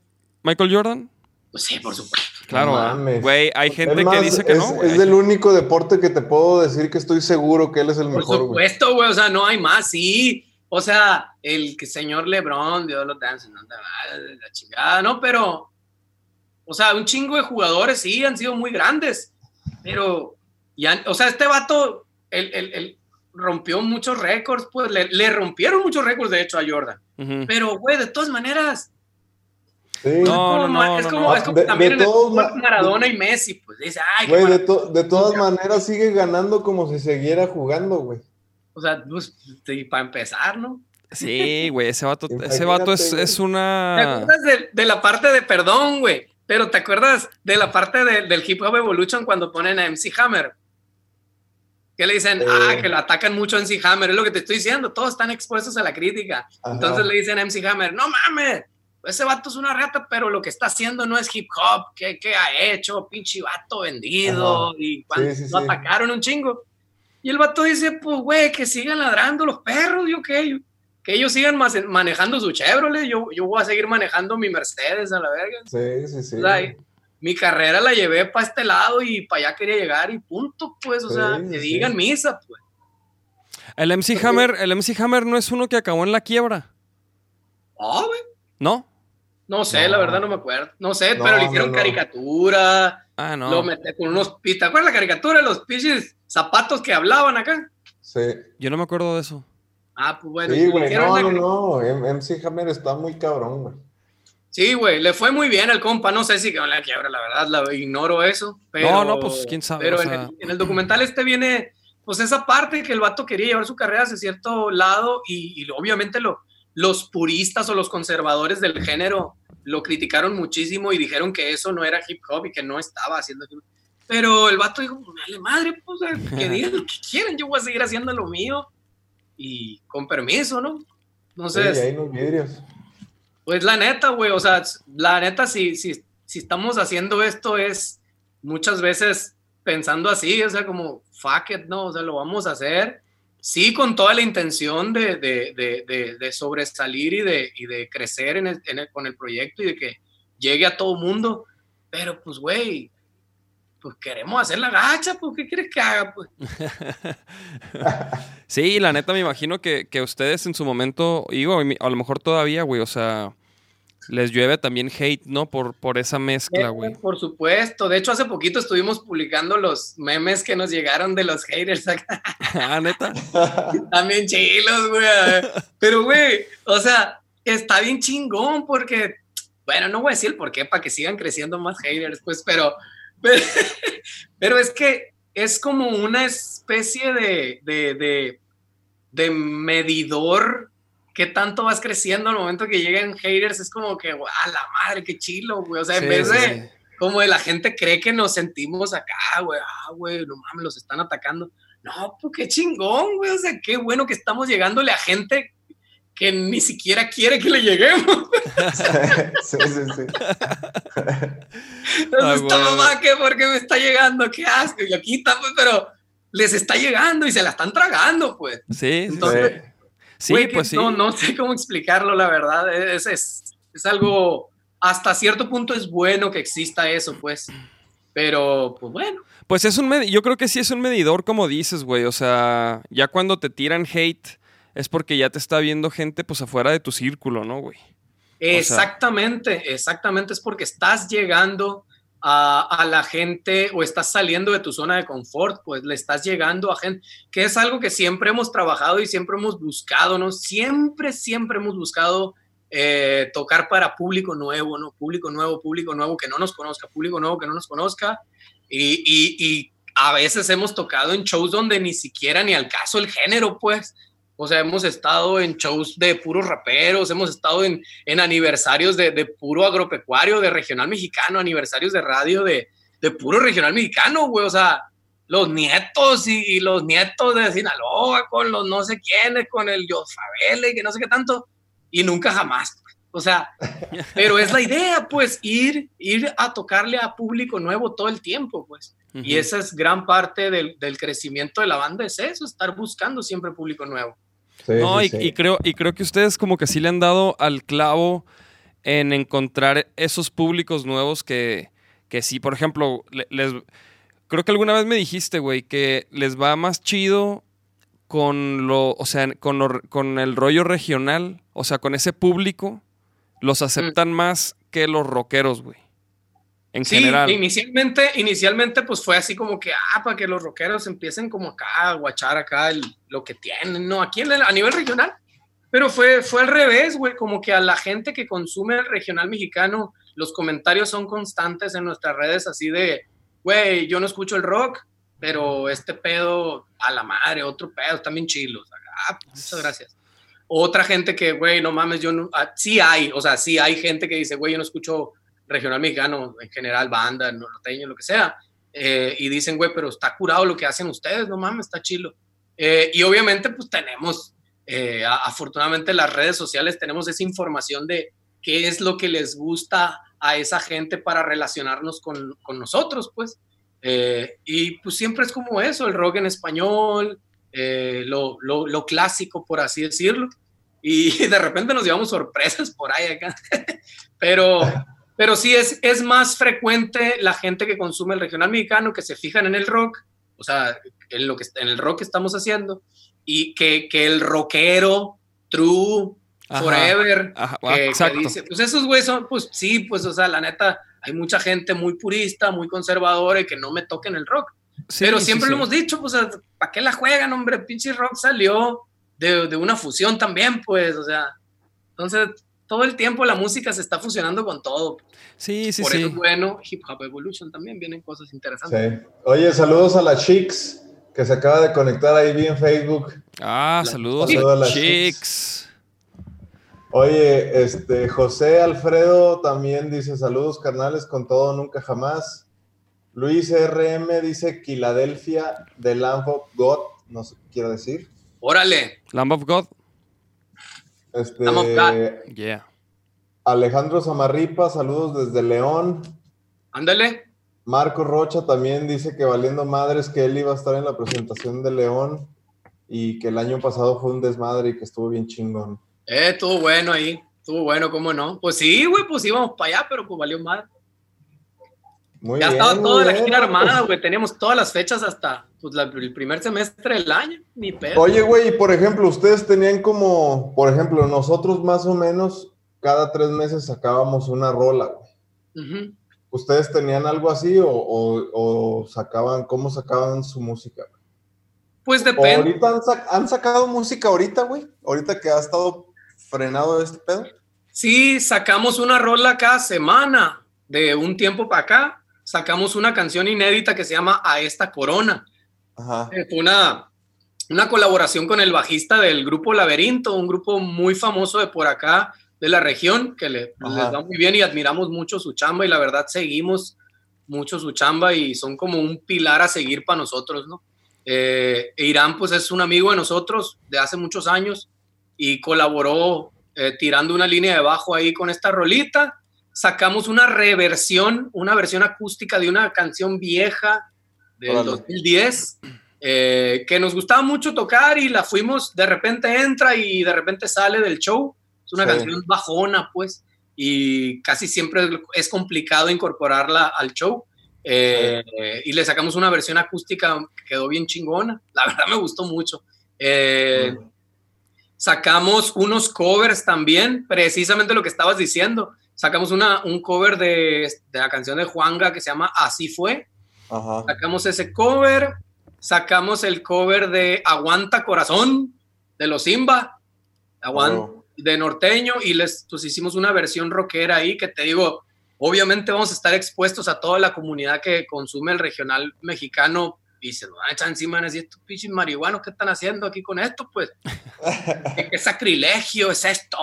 Michael Jordan? Pues sí, por supuesto. Claro, No ¿verdad? mames. güey, hay gente que dice que es, no, es del único deporte que te puedo decir que estoy seguro que él es el Por mejor, güey. supuesto, güey, o sea, no hay más, sí. O sea, el que señor Lebron, Dios lo tenga, no te vayas, la chingada, ¿no? Pero, o sea, un chingo de jugadores sí han sido muy grandes, pero, ya, o sea, este vato, él, él- él rompió muchos récords, pues le, le rompieron muchos récords, de hecho, a Jordan. Pero, güey, de todas maneras, Sí. No, no, no, es como, no. es como De- también el todos Maradona y Messi, pues dice, ay, Güey, de, to- de todas maneras sigue ganando como si siguiera jugando, güey. O sea, pues, sí, para empezar, ¿no? Sí, güey, ese vato, ese vato es, es ¿Te una... acuerdas de, de la parte de perdón, güey? Pero ¿te acuerdas de la parte de- del Hip Hop Evolution cuando ponen a MC Hammer? Que le dicen, Eh. ah, que lo atacan mucho a MC Hammer. Es lo que te estoy diciendo, todos están expuestos a la crítica. Ajá. Entonces le dicen a MC Hammer, no mames, ese vato es una rata, pero lo que está haciendo no es hip hop. ¿Qué, qué ha hecho? Pinche vato vendido. Ajá. Y cuando Sí, sí, lo sí. atacaron un chingo. Y el vato dice, pues, güey, que sigan ladrando los perros, yo qué. Que ellos sigan mas- manejando su Chevrolet, yo, yo voy a seguir manejando mi Mercedes a la verga. Sí, sí, sí. O sea, mi carrera la llevé para este lado y para allá quería llegar y punto, pues, o sea, que sí. digan misa, pues. El MC Hammer, el MC Hammer no es uno que acabó en la quiebra, Ah, güey. ¿no? No sé, No. la verdad no me acuerdo. No sé, No, pero le no, hicieron no. caricatura, Ah, no. lo metí con unos... ¿Te acuerdas la caricatura de los pinches zapatos que hablaban acá? Sí, Yo no me acuerdo de eso. Ah, pues bueno. sí, güey. No, una no, no. MC Hammer está muy cabrón, güey. Sí, güey, le fue muy bien al compa. No sé si quedó en la quiebra, la verdad, la, ignoro eso. Pero, No, no, pues, quién sabe, Pero o en, el, en el documental este viene, pues esa parte que el vato quería llevar su carrera hacia cierto lado y, y obviamente lo, los puristas o los conservadores del género lo criticaron muchísimo y dijeron que eso no era hip hop y que no estaba haciendo hip hop. Pero el vato dijo, "Pues, dale madre, pues que digan lo que quieran, yo voy a seguir haciendo lo mío y con permiso, ¿no? Sí, Entonces, ahí los vidrios. pues la neta, güey, o sea, la neta, si, si, si estamos haciendo esto es muchas veces pensando así, o sea, como, fuck it, ¿no? O sea, lo vamos a hacer, sí, con toda la intención de, de, de, de, sobresalir y de, y de crecer en el- en el- con el proyecto y de que llegue a todo mundo, pero pues, güey, pues queremos hacer la gacha, pues, ¿qué quieres que haga? Pues, Sí, la neta me imagino que, que ustedes en su momento, digo, a lo mejor todavía, güey, o sea, les llueve también hate, ¿no? Por, por esa mezcla, güey. Por supuesto, de hecho, hace poquito estuvimos publicando los memes que nos llegaron de los haters acá. ah, neta. También chilos, güey. Pero, güey, o sea, está bien chingón porque, bueno, no voy a decir el por qué para que sigan creciendo más haters, pues, pero, pero, pero es que es como una especie de, de, de, de medidor que tanto vas creciendo al momento que lleguen haters. Es como que, guau, la madre, qué chilo, güey. O sea, en vez de, sí. como de la gente cree que nos sentimos acá, güey, ah, güey, no mames, los están atacando. No, pues qué chingón, güey, o sea, qué bueno que estamos llegándole a gente que ni siquiera quiere que le lleguemos. sí, sí, sí. Entonces, esta mamá, ¿qué? ¿Por qué me está llegando? ¿Qué asco? Y aquí está, pues, pero les está llegando y se la están tragando, pues. Sí. Entonces, Sí, que pues sí. No, no sé cómo explicarlo, la verdad. Es, es, es algo, hasta cierto punto es bueno que exista eso, pues. Pero, pues bueno. Pues es un yo creo que sí es un medidor, como dices, güey. O sea, ya cuando te tiran hate es porque ya te está viendo gente pues afuera de tu círculo, ¿no, güey? Exactamente, exactamente. Es porque estás llegando a, la gente o estás saliendo de tu zona de confort, pues le estás llegando a gente, que es algo que siempre hemos trabajado y siempre hemos buscado, ¿no? Siempre, siempre hemos buscado eh, tocar para público nuevo, ¿no? Público nuevo, público nuevo que no nos conozca, público nuevo que no nos conozca. Y, y, y a veces hemos tocado en shows donde ni siquiera ni al caso el género, pues. O sea, hemos estado en shows de puros raperos, hemos estado en, en aniversarios de, de, puro agropecuario, de regional mexicano, aniversarios de radio de, de puro regional mexicano, güey. O sea, los nietos y, y, los nietos de Sinaloa con los no sé quiénes, con el Yosfabele y que no sé qué tanto, y nunca jamás. Pues. O sea, pero es la idea, pues, ir, ir a tocarle a público nuevo todo el tiempo, pues. Uh -huh. Y esa es gran parte del, del, crecimiento de la banda, es eso, estar buscando siempre público nuevo. Sí, no, sí, y, sí. y, creo, y creo que ustedes como que sí le han dado al clavo en encontrar esos públicos nuevos que, que sí, por ejemplo, le- les creo que alguna vez me dijiste, güey, que les va más chido con lo, o sea, con, lo- con el rollo regional, o sea, con ese público, los aceptan más que los rockeros, güey. En Sí, general. inicialmente, inicialmente pues fue así como que, ah, para que los rockeros empiecen como acá a guachar acá el- lo que tienen, ¿no? Aquí en el- a nivel regional. Pero fue, fue al revés, güey, como que a la gente que consume el regional mexicano, los comentarios son constantes en nuestras redes así de, güey, yo no escucho el rock, pero este pedo a la madre, otro pedo, bien chilos. Ah, pues, muchas gracias. Otra gente que, güey, no mames, yo no, ah, sí hay, o sea, sí hay gente que dice, güey, yo no escucho regional mexicano, en general, banda, norteño, lo que sea, eh, y dicen, güey, pero está curado lo que hacen ustedes, no mames, está chilo. Eh, y obviamente, pues tenemos, eh, afortunadamente, las redes sociales tenemos esa información de qué es lo que les gusta a esa gente para relacionarnos con, con nosotros, pues. Y pues siempre es como eso, el rock en español, lo, lo, lo clásico, por así decirlo. Y de repente nos llevamos sorpresas por ahí acá. pero, pero sí es, es más frecuente la gente que consume el regional mexicano, que se fijan en el rock, o sea, en, lo que, en el rock que estamos haciendo, y que, que el rockero, true, Ajá. forever, Ajá, que- dice, pues esos güeyes son, pues sí, pues, o sea, la neta, hay mucha gente muy purista, muy conservadora y que no me toquen el rock. Sí, Pero siempre sí. lo hemos dicho, pues, ¿para qué la juegan, hombre? Pinche rock salió de, de una fusión también, pues, o sea, entonces todo el tiempo la música se está fusionando con todo. Sí, sí, Por sí. eso es bueno, Hip Hop Evolution también vienen cosas interesantes. Sí. Oye, saludos a la Chicks que se acaba de conectar ahí vi en Facebook. Ah, La- saludos Saludos a a las chicks. Oye, este José Alfredo también dice saludos carnales con todo nunca jamás. Luis RM dice Filadelfia de Lamb of God, no sé qué quiero decir. Órale, Lamb of God. Este. Yeah. Alejandro Zamarripa, saludos desde León. ándale. Marco Rocha también dice que valiendo madres que él iba a estar en la presentación de León y que el año pasado fue un desmadre y que estuvo bien chingón. Eh, estuvo bueno ahí, estuvo bueno, ¿cómo no? Pues sí, güey, pues íbamos para allá, pero pues valió madre. Muy ya bien. estaba toda la gira ¿no? armada, güey. Teníamos todas las fechas hasta pues, la- el primer semestre del año. Ni pedo. Oye, güey, y por ejemplo, ustedes tenían como, por ejemplo, nosotros más o menos cada tres meses sacábamos una rola, güey. ¿Ustedes tenían algo así o, o- o sacaban, cómo sacaban su música? Pues ¿O depende. ahorita han, sac- han sacado música ahorita, güey? Ahorita que ha estado frenado este pedo. Sí, sacamos una rola cada semana. De un tiempo para acá, sacamos una canción inédita que se llama A esta corona. Ajá. Eh, Fue una, una colaboración con el bajista del grupo Laberinto, un grupo muy famoso de por acá, de la región, que le, Ajá. les va muy bien y admiramos mucho su chamba y la verdad seguimos mucho su chamba y son como un pilar a seguir para nosotros, ¿no? Eh, Irán pues es un amigo de nosotros de hace muchos años y colaboró eh, tirando una línea de bajo ahí con esta rolita. Sacamos una reversión, una versión acústica de una canción vieja del Órale. 2010 eh, que nos gustaba mucho tocar y la fuimos, de repente entra y de repente sale del show. Es una Sí. canción bajona, pues, y casi siempre es complicado incorporarla al show. Eh, y le sacamos una versión acústica que quedó bien chingona. La verdad me gustó mucho. Eh, Sacamos unos covers también, precisamente lo que estabas diciendo. Sacamos una, un cover de, de la canción de Juanga que se llama Así fue. Ajá. Sacamos ese cover. Sacamos el cover de Aguanta Corazón de los Simba. Aguanta Oh. de norteño y les pues hicimos una versión rockera ahí que te digo, obviamente vamos a estar expuestos a toda la comunidad que consume el regional mexicano y se nos van a echar encima y estos pinches marihuanos, ¿qué están haciendo aquí con esto? Pues, ¿qué, qué sacrilegio es esto?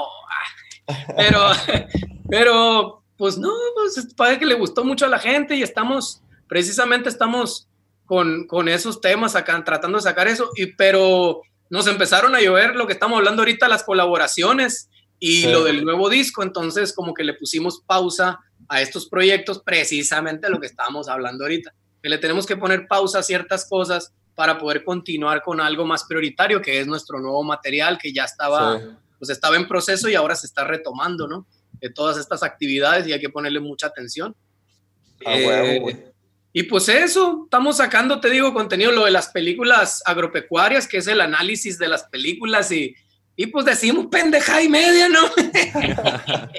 Pero, pero, pues no, pues parece que le gustó mucho a la gente y estamos, precisamente estamos con, con esos temas acá, tratando de sacar eso, y, pero nos empezaron a llover lo que estamos hablando ahorita, las colaboraciones y Sí. lo del nuevo disco, entonces como que le pusimos pausa a estos proyectos, precisamente lo que estábamos hablando ahorita, que le tenemos que poner pausa a ciertas cosas para poder continuar con algo más prioritario, que es nuestro nuevo material, que ya estaba, Sí. Pues estaba en proceso y ahora se está retomando, ¿no? De todas estas actividades y hay que ponerle mucha atención. A Eh, huevo, güey. Y pues eso, estamos sacando, te digo, contenido, lo de las películas agropecuarias, que es el análisis de las películas y, y pues decimos pendeja y media, ¿no?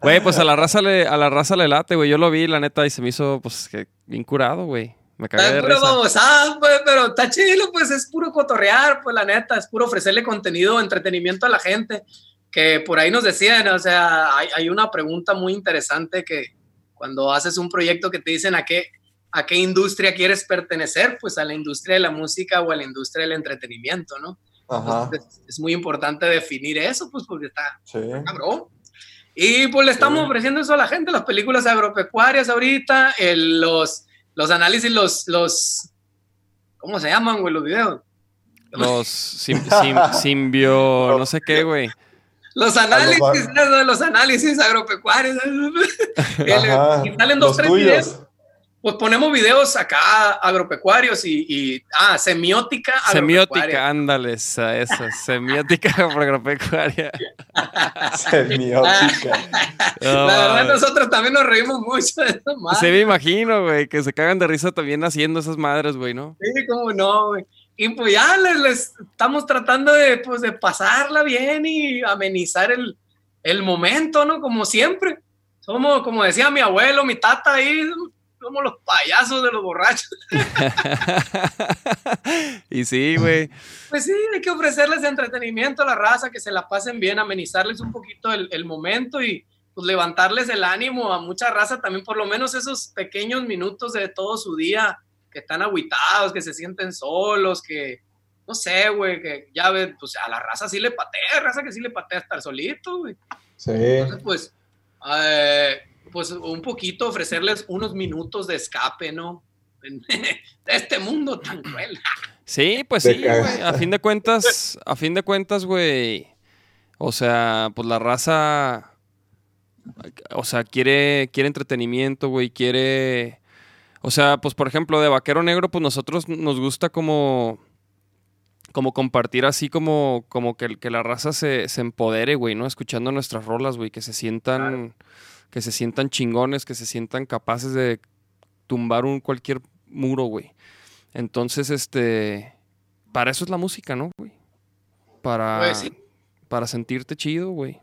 Güey, pues a la raza le, a la raza le late, güey. Yo lo vi, la neta, y se me hizo, pues, que bien curado, güey. Me cagué de risa. babosada, pues, pero está chido, pues es puro cotorrear, pues la neta, es puro ofrecerle contenido, entretenimiento a la gente, que por ahí nos decían, o sea, hay, hay una pregunta muy interesante que cuando haces un proyecto que te dicen a qué, a qué industria quieres pertenecer, pues a la industria de la música o a la industria del entretenimiento, ¿no? Ajá. Entonces, es muy importante definir eso, pues porque está Sí. cabrón. Y pues le estamos Sí. ofreciendo eso a la gente, las películas agropecuarias ahorita, el- los, los análisis, los, los, ¿cómo se llaman, güey, los videos? Los sim- sim- simbio, no sé qué, güey. Los análisis, los análisis agropecuarios. Ajá. y salen dos, Los tres tuyos. videos. Pues ponemos videos acá agropecuarios y, y ah, semiótica agropecuaria. Semiótica, ándale, esa, esa, semiótica agropecuaria. Semiótica. No, La verdad, nosotros también nos reímos mucho de eso, Sí, me imagino, güey, que se cagan de risa también haciendo esas madres, güey, ¿no? Sí, cómo no, güey. Y pues ya les, les estamos tratando de, pues, de pasarla bien y amenizar el, el momento, ¿no? Como siempre. Somos, como decía mi abuelo, mi tata ahí, somos los payasos de los borrachos. y sí, güey. Pues sí, hay que ofrecerles entretenimiento a la raza, que se la pasen bien, amenizarles un poquito el, el momento y pues levantarles el ánimo a mucha raza también, por lo menos esos pequeños minutos de todo su día, que están aguitados, que se sienten solos, que no sé, güey, que ya ves, pues a la raza sí le patea, raza que sí le patea estar solito, güey. Sí. Entonces, pues, eh, pues un poquito ofrecerles unos minutos de escape, ¿no? De este mundo tan cruel. Sí, pues sí, güey. A fin de cuentas, a fin de cuentas, güey. O sea, pues la raza. O sea, quiere, quiere entretenimiento, güey. Quiere. O sea, pues por ejemplo, de Vaquero Negro, pues nosotros nos gusta como. Como compartir así como, como que, que la raza se, se empodere, güey, ¿no? Escuchando nuestras rolas, güey, que se sientan, que se sientan chingones, que se sientan capaces de tumbar un cualquier muro, güey. Entonces, este, para eso es la música, ¿no, güey? Para, Pues sí. para sentirte chido, güey.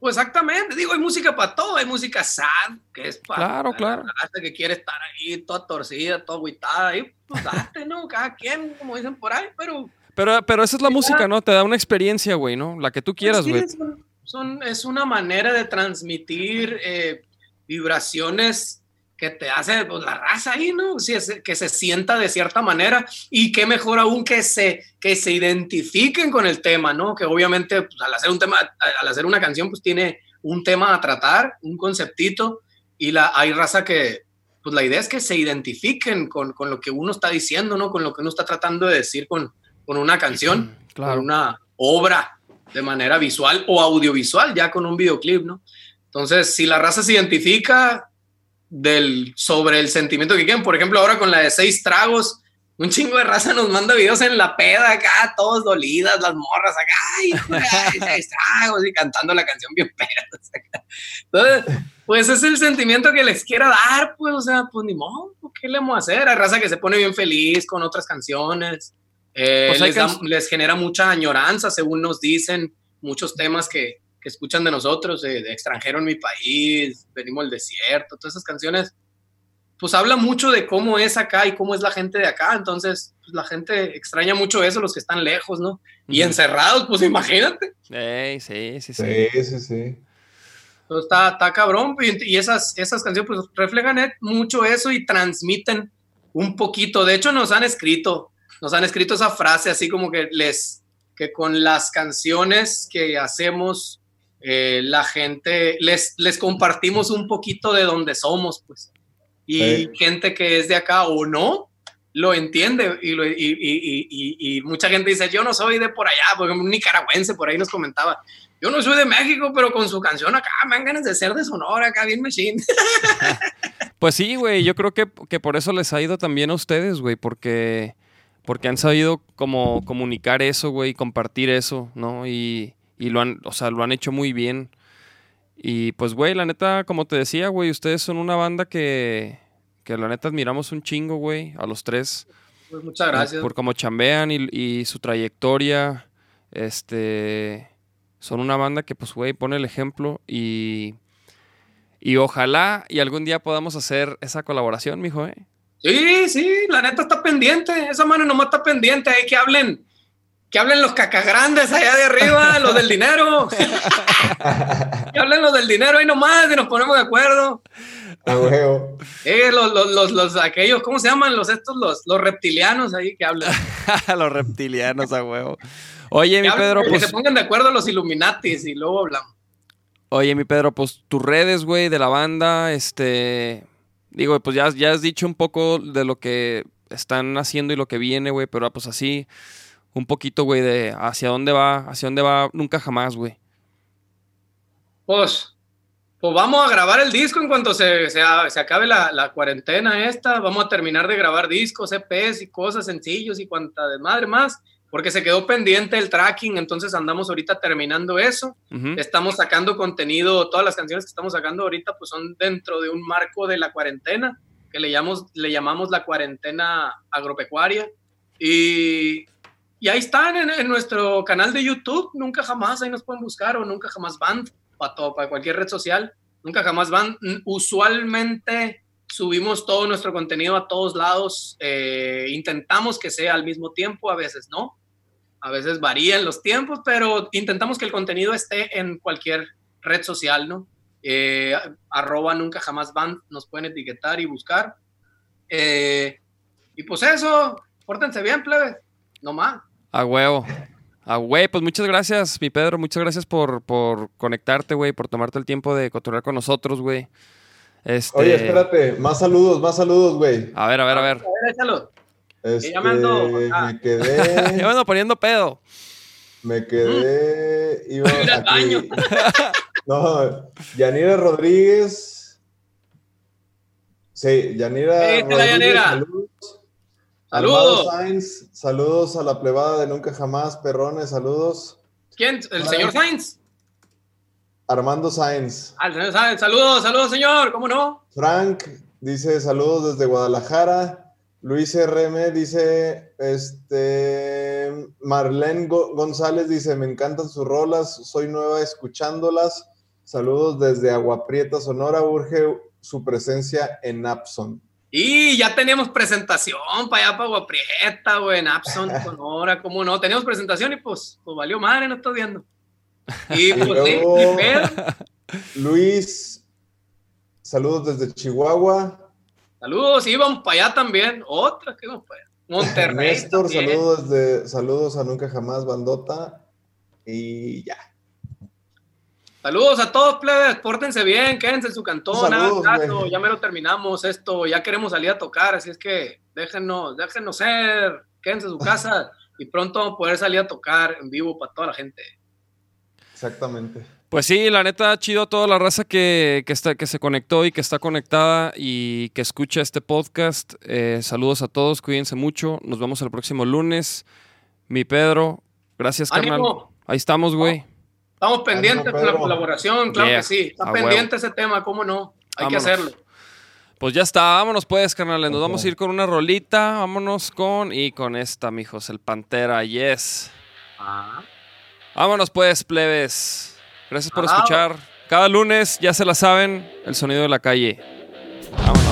Pues exactamente, digo, hay música para todo, hay música sad, que es para Claro, la claro. raza que quiere estar ahí toda torcida, toda agüitada, y pues date, ¿no? Cada quien, como dicen por ahí, pero... Pero, pero esa es la música, ¿no? Te da una experiencia, güey, ¿no? La que tú quieras, pues, güey. sí, son, es una manera de transmitir eh, vibraciones que te hace pues, la raza ahí, ¿no? Sí, es- que se sienta de cierta manera y qué mejor aún que se, que se identifiquen con el tema, ¿no? Que obviamente pues, al hacer un tema, al hacer una canción, pues tiene un tema a tratar, un conceptito y la, hay raza que, pues la idea es que se identifiquen con, con lo que uno está diciendo, ¿no? Con lo que uno está tratando de decir con, con una canción Claro. con una obra de manera visual o audiovisual, ya con un videoclip, ¿no? Entonces, si la raza se identifica del, sobre el sentimiento que quieren, por ejemplo, ahora con la de seis tragos, un chingo de raza nos manda videos en la peda acá, todos dolidas, las morras acá, ay, ay, seis tragos, y cantando la canción bien pedas acá. Entonces, pues es el sentimiento que les quiera dar, pues, o sea, pues ni modo, ¿qué le vamos a hacer? Hay raza que se pone bien feliz con otras canciones, eh, Pues les, da- les genera mucha añoranza, según nos dicen, muchos temas que, que escuchan de nosotros, de, de extranjero en mi país, venimos del desierto, todas esas canciones, pues habla mucho de cómo es acá y cómo es la gente de acá, entonces pues, la gente extraña mucho eso, los que están lejos, ¿no? Y encerrados, pues imagínate. Ey, sí, sí, sí. Sí, sí, sí. Entonces, está, está cabrón. Y, y esas, esas canciones pues, reflejan eh, mucho eso y transmiten un poquito. De hecho, nos han escrito, nos han escrito esa frase así como que les, que con las canciones que hacemos, eh, la gente, les, les compartimos un poquito de donde somos, pues. Y Sí. gente que es de acá o no, lo entiende y, lo- y- y- y- y- y mucha gente dice, yo no soy de por allá, por ejemplo, un nicaragüense por ahí nos comentaba, yo no soy de México, pero con su canción acá me dan ganas de ser de Sonora, acá bien machine. Pues sí, güey, yo creo que, que por eso les ha ido también a ustedes, güey, porque, porque han sabido como comunicar eso, güey, compartir eso, ¿no? Y, y lo han, o sea, lo han hecho muy bien. Y pues, güey, la neta, como te decía, güey, ustedes son una banda que, que la neta admiramos un chingo, güey, a los tres. Pues muchas gracias. Por cómo chambean y, y su trayectoria. Este. Son una banda que, pues, güey, pone el ejemplo y. Y ojalá y algún día podamos hacer esa colaboración, mijo, ¿eh? Sí, sí, la neta está pendiente. Esa mano nomás está pendiente. Hay que hablen, que hablen los cacagrandes allá de arriba, los del dinero. que hablen los del dinero ahí nomás y nos ponemos de acuerdo. A huevo. Eh, los, los, los, los- aquellos, ¿cómo se llaman? Los estos, los, los reptilianos ahí que hablan. los reptilianos a huevo. Oye, Que mi hablen, Pedro, que pues. se pongan de acuerdo los Illuminatis y luego hablamos. Oye, mi Pedro, pues tus redes, güey, de la banda, este. Digo, pues ya, ya has dicho un poco de lo que están haciendo y lo que viene, güey, pero pues así, un poquito, güey, de hacia dónde va, hacia dónde va, nunca jamás, güey. Pues, pues vamos a grabar el disco en cuanto se, se, se acabe la, la cuarentena esta. Vamos a terminar de grabar discos, EPs y cosas sencillos y cuanta de madre más, porque se quedó pendiente el tracking, entonces andamos ahorita terminando eso. Ujú. Estamos sacando contenido, todas las canciones que estamos sacando ahorita pues son dentro de un marco de la cuarentena, que le llamamos, le llamamos la cuarentena agropecuaria. Y, y ahí están en, en nuestro canal de YouTube, nunca jamás, ahí nos pueden buscar, o nunca jamás band, para, todo, para cualquier red social, nunca jamás band. Usualmente subimos todo nuestro contenido a todos lados, eh, intentamos que sea al mismo tiempo, a veces no, a veces varían los tiempos, pero intentamos que el contenido esté en cualquier red social, ¿no? Eh, arroba nunca jamás band, nos pueden etiquetar y buscar. Eh, y pues eso, pórtense bien, plebe, no más. A huevo. A güey, pues muchas gracias, mi Pedro, muchas gracias por, por conectarte, güey, por tomarte el tiempo de cotorrear con nosotros, güey. Este... Oye, espérate, más saludos, más saludos, güey. A ver, a ver, a ver. A ver, échalo. Este, ya me ando, ah. me quedé, ando poniendo pedo. me quedé, iba Ir al aquí. baño. No, Yanira Rodríguez. Sí, Yanira Sí, Rodríguez, Yanira. saludos. Saludos. Sainz, saludos a la plebada de Nunca Jamás, perrones, saludos. ¿Quién? ¿El señor Sainz? Armando Sainz. Ah, señor Sainz. Saludos, saludos, señor, ¿cómo no? Frank dice saludos desde Guadalajara. Luis RM dice, este, Marlene Go- González dice, me encantan sus rolas, soy nueva escuchándolas. Saludos desde Agua Prieta, Sonora, urge su presencia en Napson. Y ya teníamos presentación para allá, para Guaprieta, güey, en Abson, Sonora, ¿cómo no? Teníamos presentación y pues, pues valió madre, no estás viendo. Y pues luego-. Luis, saludos desde Chihuahua. Saludos, íbamos para allá también. Otra que íbamos para allá. Monterrey. Néstor, también. saludos, desde, saludos a Nunca Jamás, Bandota. Y ya. Saludos a todos, plebes, pórtense bien, quédense en su cantón, Saludos, ya me lo terminamos esto, ya queremos salir a tocar, así es que déjenos, déjenos ser, quédense en su casa y pronto vamos a poder salir a tocar en vivo para toda la gente. Exactamente. Pues sí, la neta, chido a toda la raza que, que, está, que se conectó y que está conectada y que escucha este podcast. Eh, saludos a todos, cuídense mucho. Nos vemos el próximo lunes. Mi Pedro, gracias, carnal. Ahí estamos, güey. Estamos pendientes Ánimo, con la colaboración, claro Yeah, que sí, está pendiente ese tema, ¿cómo no? Hay Vámonos. que hacerlo. Pues ya está, vámonos pues, carnales. Nos vamos a ir con una rolita. Vámonos con. Y con esta, mijos, el Pantera, yes. Ah. Vámonos pues, plebes. Gracias por Ajá. escuchar. Cada lunes, ya se la saben, el sonido de la calle. Vámonos.